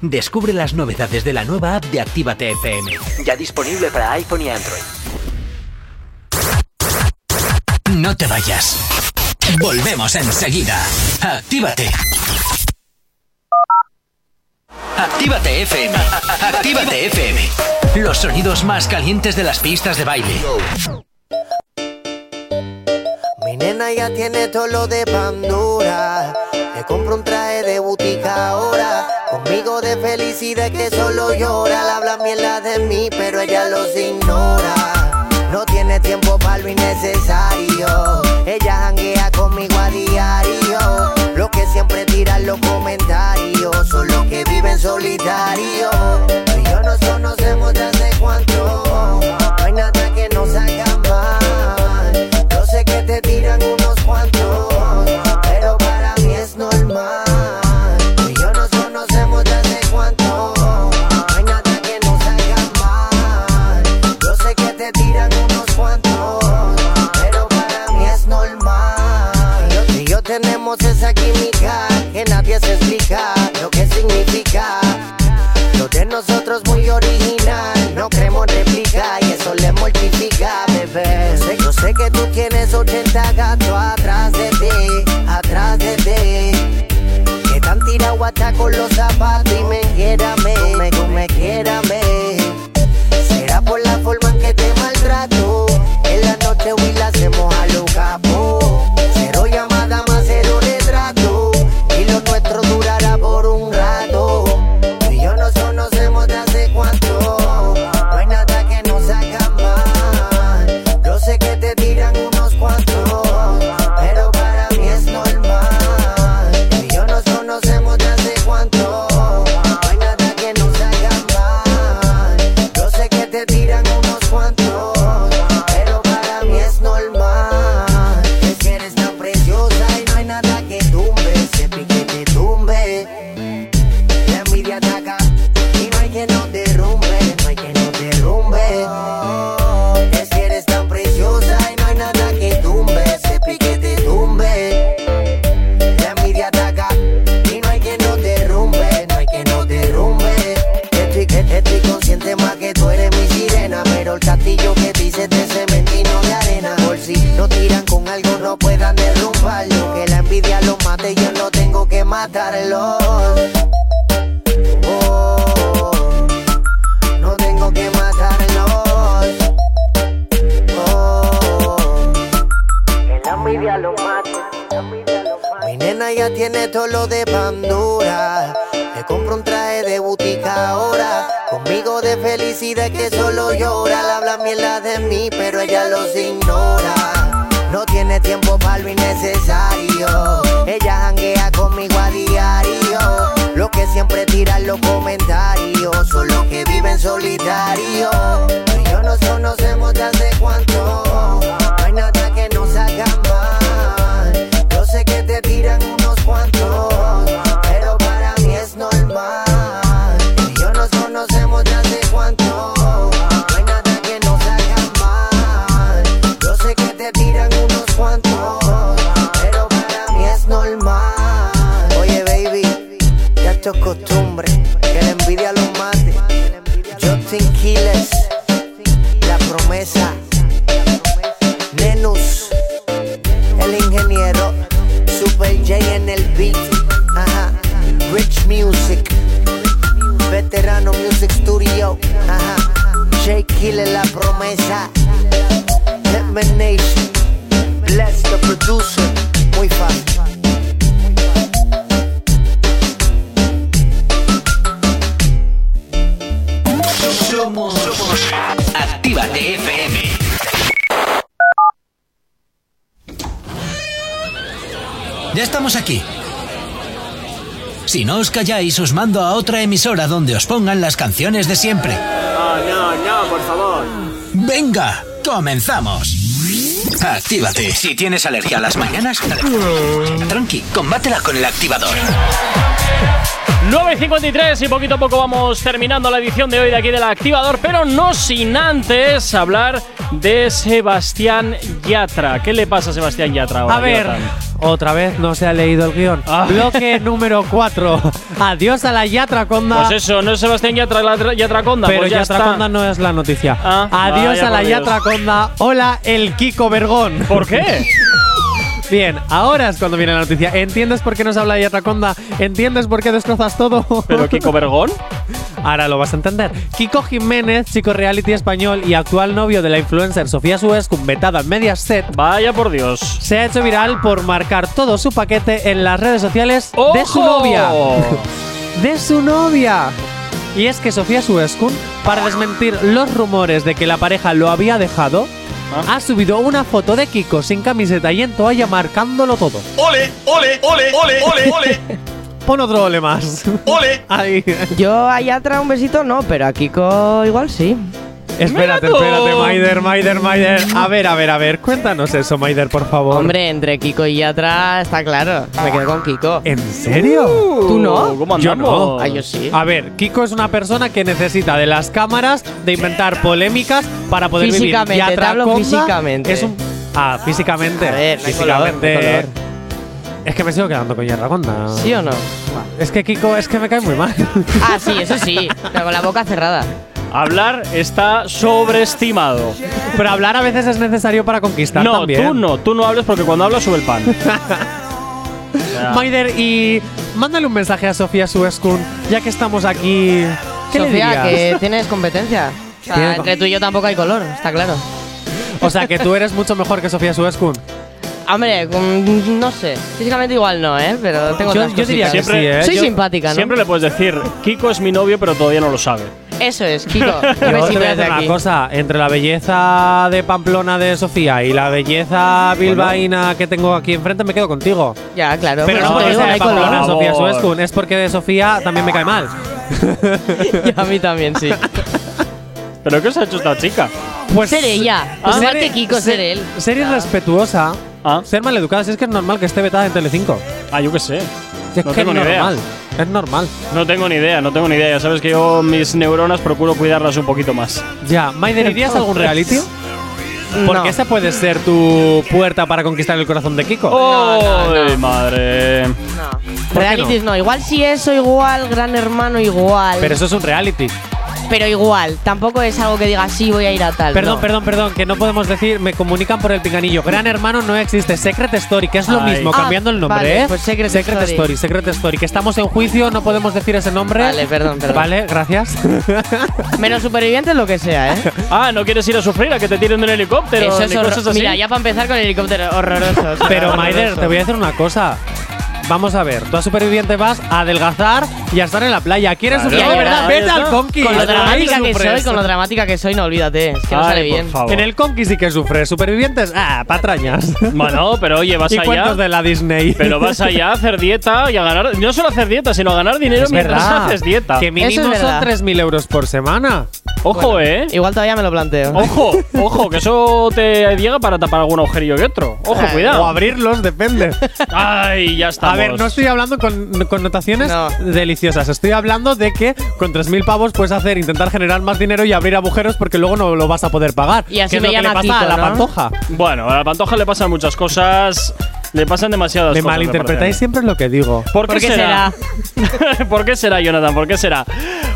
Descubre las novedades de la nueva app de Actívate FM. Ya disponible para iPhone y Android. No te vayas. Volvemos enseguida. Actívate. Actívate FM. Actívate FM. Los sonidos más calientes de las pistas de baile. Mi nena ya tiene todo lo de Pandora. Le compro un traje de butica ahora. Conmigo de felicidad que solo llora. Le habla mierda de mí, pero ella los ignora. No tiene tiempo para lo innecesario. Ella janguea conmigo a diario. Lo que siempre tiran los comentarios son los que viven solitario. Tú y yo nos conocemos desde cuánto. No hay nada que nos haga mal. Yo sé que te tiran unos que se explica lo que significa. Lo de nosotros muy original, no creemos réplica y eso le mortifica, bebé. Yo sé, que tú tienes 80 gatos atrás de ti, atrás de ti. Que tan tirado hasta con los zapatos y ella los ignora. No tiene tiempo para lo innecesario. Ella janguea conmigo a diario. Lo que siempre tiran los comentarios. Son los que viven solitario. Y yo nos conocemos de J Killer, la promesa. Hitman Nation. Bless the producer. Muy fácil. Somos, somos Actívate FM. Ya estamos aquí. Si no os calláis, os mando a otra emisora donde os pongan las canciones de siempre. No, no, por favor. Venga, comenzamos. Actívate. Si tienes alergia a las mañanas, tranqui, combátela con el activador. 9.53 y poquito a poco vamos terminando la edición de hoy de aquí del Activador, pero no sin antes hablar de Sebastián Yatra. ¿Qué le pasa a Sebastián Yatra ahora, A ver, Jonathan? Otra vez no se ha leído el guion. Ah. Bloque número 4. Adiós a la Yatraconda. Pues eso, no es Sebastián Yatra, la Yatraconda. Pero pues ya Yatraconda está. no es la noticia. Ah, Adiós a la. Yatraconda. Hola, el Kiko Vergón. ¿Por qué? Bien, ahora es cuando viene la noticia. ¿Entiendes por qué nos habla Yatraconda? ¿Entiendes por qué destrozas todo? ¿Pero Kiko Vergón? Ahora lo vas a entender. Kiko Jiménez, chico reality español y actual novio de la influencer Sofía Suescun, vetada en Mediaset, Vaya por Dios. se ha hecho viral por marcar todo su paquete en las redes sociales de su novia. de su novia. Y es que Sofía Suescun, para desmentir los rumores de que la pareja lo había dejado, Ah. ha subido una foto de Kiko sin camiseta y en toalla marcándolo todo. Ole, ole, ole, ole, ole, ole. Pon otro ole más. Ole. Ahí. Yo a Yatra un besito no, pero a Kiko igual sí. Espérate, espérate, Maider, Maider, Maider. A ver, a ver, a ver, cuéntanos eso, Maider, por favor. Hombre, entre Kiko y Yatra está claro. Me quedo con Kiko. ¿En serio? ¿Tú no? ¿Cómo Yo no. Ah, yo sí. A ver, Kiko es una persona que necesita de las cámaras, de inventar polémicas para poder Físicamente, vivir. te hablo Yatraconda físicamente. Es un ah, físicamente. A ver, no hay color, físicamente. no hay color. Es que me sigo quedando con Yerragonda. ¿Sí o no? Es que Kiko, es que me cae muy mal. Ah, sí, eso sí. Pero con la boca cerrada. Hablar está sobreestimado. Pero hablar a veces es necesario para conquistar No, también. tú no, tú no hables porque cuando hablas sube el pan. Maider, y mándale un mensaje a Sofía Sueskun, ya que estamos aquí. ¿Qué Sofía, le que tienes competencia. O sea, entre tú y yo tampoco hay color, está claro. O sea, que tú eres mucho mejor que Sofía Sueskun. Hombre, no sé. Físicamente igual no, ¿eh? Pero tengo Yo- otras yo diría que sí, ¿eh? Soy Yo- simpática, ¿no? Siempre le puedes decir, Kiko es mi novio, pero todavía no lo sabe. Eso es, Kiko. Yo te voy a decir una cosa, entre la belleza de Pamplona de Sofía y la belleza bilbaína que tengo aquí enfrente me quedo contigo. Ya, claro. Pero por no porque sea no de. Pamplona Sofía favor. Sueskun, es porque de Sofía también me cae mal. Y a mí también, sí. ¿Pero qué os ha hecho esta chica? Pues ser ella. Ah, Igual ser- que Kiko, ser él. Ser irrespetuosa, ser maleducada, si es que es normal que esté vetada en Telecinco. Ah, yo qué sé. Si es No que tengo es ni idea. normal. Es normal. No tengo ni idea, no tengo ni idea. Ya sabes que yo mis neuronas procuro cuidarlas un poquito más. Ya, Maider, ¿irías a algún reality? Porque No. esa puede ser tu puerta para conquistar el corazón de Kiko. ¡Ay, madre! ¿Por qué Realities no? Igual si eso, igual, Gran Hermano, igual. Pero eso es un reality. Pero igual, tampoco es algo que diga sí, voy a ir a tal. Perdón, no. perdón, perdón, que no podemos decir, me comunican por el pinganillo. Gran Hermano no existe, Secret Story, que es lo Ay. mismo, Ah, cambiando el nombre, vale, ¿eh? pues Secret Story. Story. Secret Story, que estamos en juicio, no podemos decir ese nombre. Vale, perdón, perdón. Vale, gracias. Menos supervivientes, lo que sea, ¿eh? Ah, ¿no quieres ir a sufrir a que te tiren de un helicóptero? Eso es? Mira, ya para empezar con el helicóptero, horroroso. Pero Maider, te voy a decir una cosa. Vamos a ver, tú a superviviente vas a adelgazar y a estar en la playa. ¿Quieres Claro. sufrir de verdad? Vete al está. Conquis. Con lo dramática que soy, con lo dramática que soy, no olvídate. Es que no sale por bien. favor. En el Conquis sí que sufres. Supervivientes, ah, patrañas. Bueno, pero oye, vas y allá. cuentos de la Disney. Pero vas allá a hacer dieta y a ganar. No solo a hacer dieta, sino a ganar dinero es mientras verdad. haces dieta. Que mínimo es son verdad. 3.000 euros por semana. Ojo, eh. Igual todavía me lo planteo. Ojo, ojo, que eso te llega para tapar algún agujerillo que otro. Ojo, Ay, O cuidado. abrirlos, depende. Ay, ya está. A ver, no estoy hablando con connotaciones No. deliciosas. Estoy hablando de que con 3.000 pavos puedes hacer, intentar generar más dinero y abrir agujeros porque luego no lo vas a poder pagar. Y así me lo que le llama pasa Kiko, a la ¿no? pantoja. Bueno, a la pantoja le pasan muchas cosas. Le pasan demasiadas Me cosas. malinterpretáis parece siempre lo que digo. ¿Por qué, ¿Por qué será? ¿Por qué será, Jonathan? ¿Por qué será?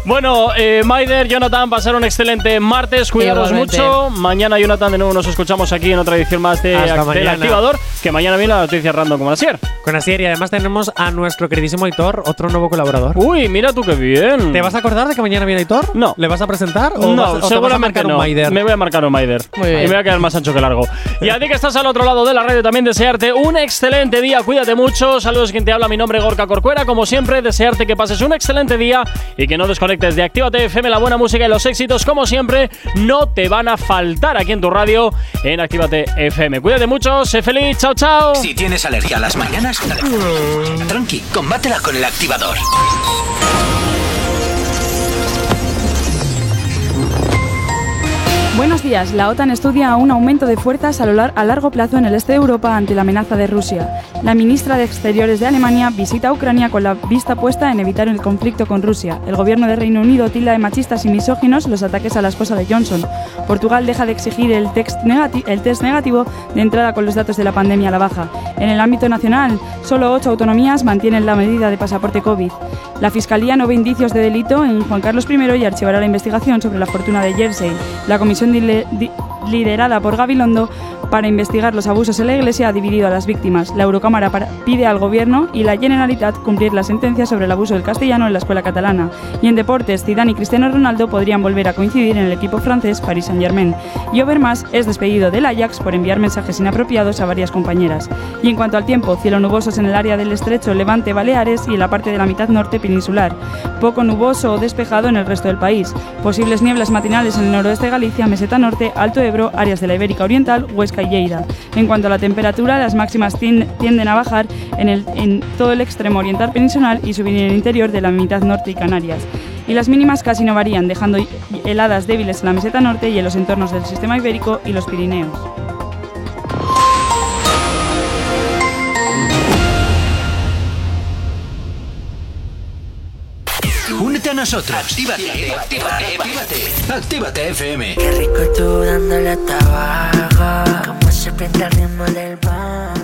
Bueno, eh, Maider, Jonathan, pasar un excelente martes. Cuidaros Igualmente. mucho. Mañana, Jonathan, de nuevo nos escuchamos aquí en otra edición más de mañana. Activador. Que mañana viene la noticia random como Asier. Con Asier y además tenemos a nuestro queridísimo Aitor, otro nuevo colaborador. Uy, mira tú qué bien. ¿Te vas a acordar de que mañana viene Aitor? No. ¿Le vas a presentar? ¿O No, vas- o te vas a marcar no. un Maider? Me voy a marcar un Maider. Muy bien. Y me voy a quedar más ancho que largo. Y a ti que estás al otro lado de la radio, también desearte un excelente día. Cuídate mucho. Saludos, quien te habla. Mi nombre es Gorka Corcuera. Como siempre, desearte que pases un excelente día y que no desconectes de Actívate FM. La buena música y los éxitos, como siempre, no te van a faltar aquí en tu radio en Actívate FM. Cuídate mucho. Sé feliz. Chao, chao. Si tienes alergia a las mañanas, tranqui, combátela con el activador. Buenos días. La OTAN estudia un aumento de fuerzas a, lo a largo plazo en el este de Europa ante la amenaza de Rusia. La ministra de Exteriores de Alemania visita Ucrania con la vista puesta en evitar el conflicto con Rusia. El gobierno de Reino Unido tilda de machistas y misóginos los ataques a la esposa de Johnson. Portugal deja de exigir el, negati- el test negativo de entrada con los datos de la pandemia a la baja. En el ámbito nacional, solo ocho autonomías mantienen la medida de pasaporte COVID. La Fiscalía no ve indicios de delito en Juan Carlos I y archivará la investigación sobre la fortuna de Jersey. La comisión liderada por Gabilondo para investigar los abusos en la Iglesia ha dividido a las víctimas. La Eurocámara pide al Gobierno y la Generalitat cumplir la sentencia sobre el abuso del castellano en la escuela catalana. Y en deportes, Zidane y Cristiano Ronaldo podrían volver a coincidir en el equipo francés Paris Saint-Germain. Y Overmars es despedido del Ajax por enviar mensajes inapropiados a varias compañeras. Y en cuanto al tiempo, cielo nubosos en el área del estrecho Levante Baleares y en la parte de la mitad norte peninsular. Poco nuboso o despejado en el resto del país. Posibles nieblas matinales en el noroeste de Galicia, meseta norte, Alto Ebro, áreas de la Ibérica Oriental, Huesca y Lleida. En cuanto a la temperatura, las máximas tien- tienden a bajar en, el- en todo el extremo oriental peninsular y subir en el interior de la mitad norte y Canarias. Y las mínimas casi no varían, dejando heladas débiles en la meseta norte y en los entornos del sistema ibérico y los Pirineos. Nosotros. Actívate, actívate, actívate. Actívate FM. Qué rico tú dándole hasta abajo. Como se prende el ritmo del pan.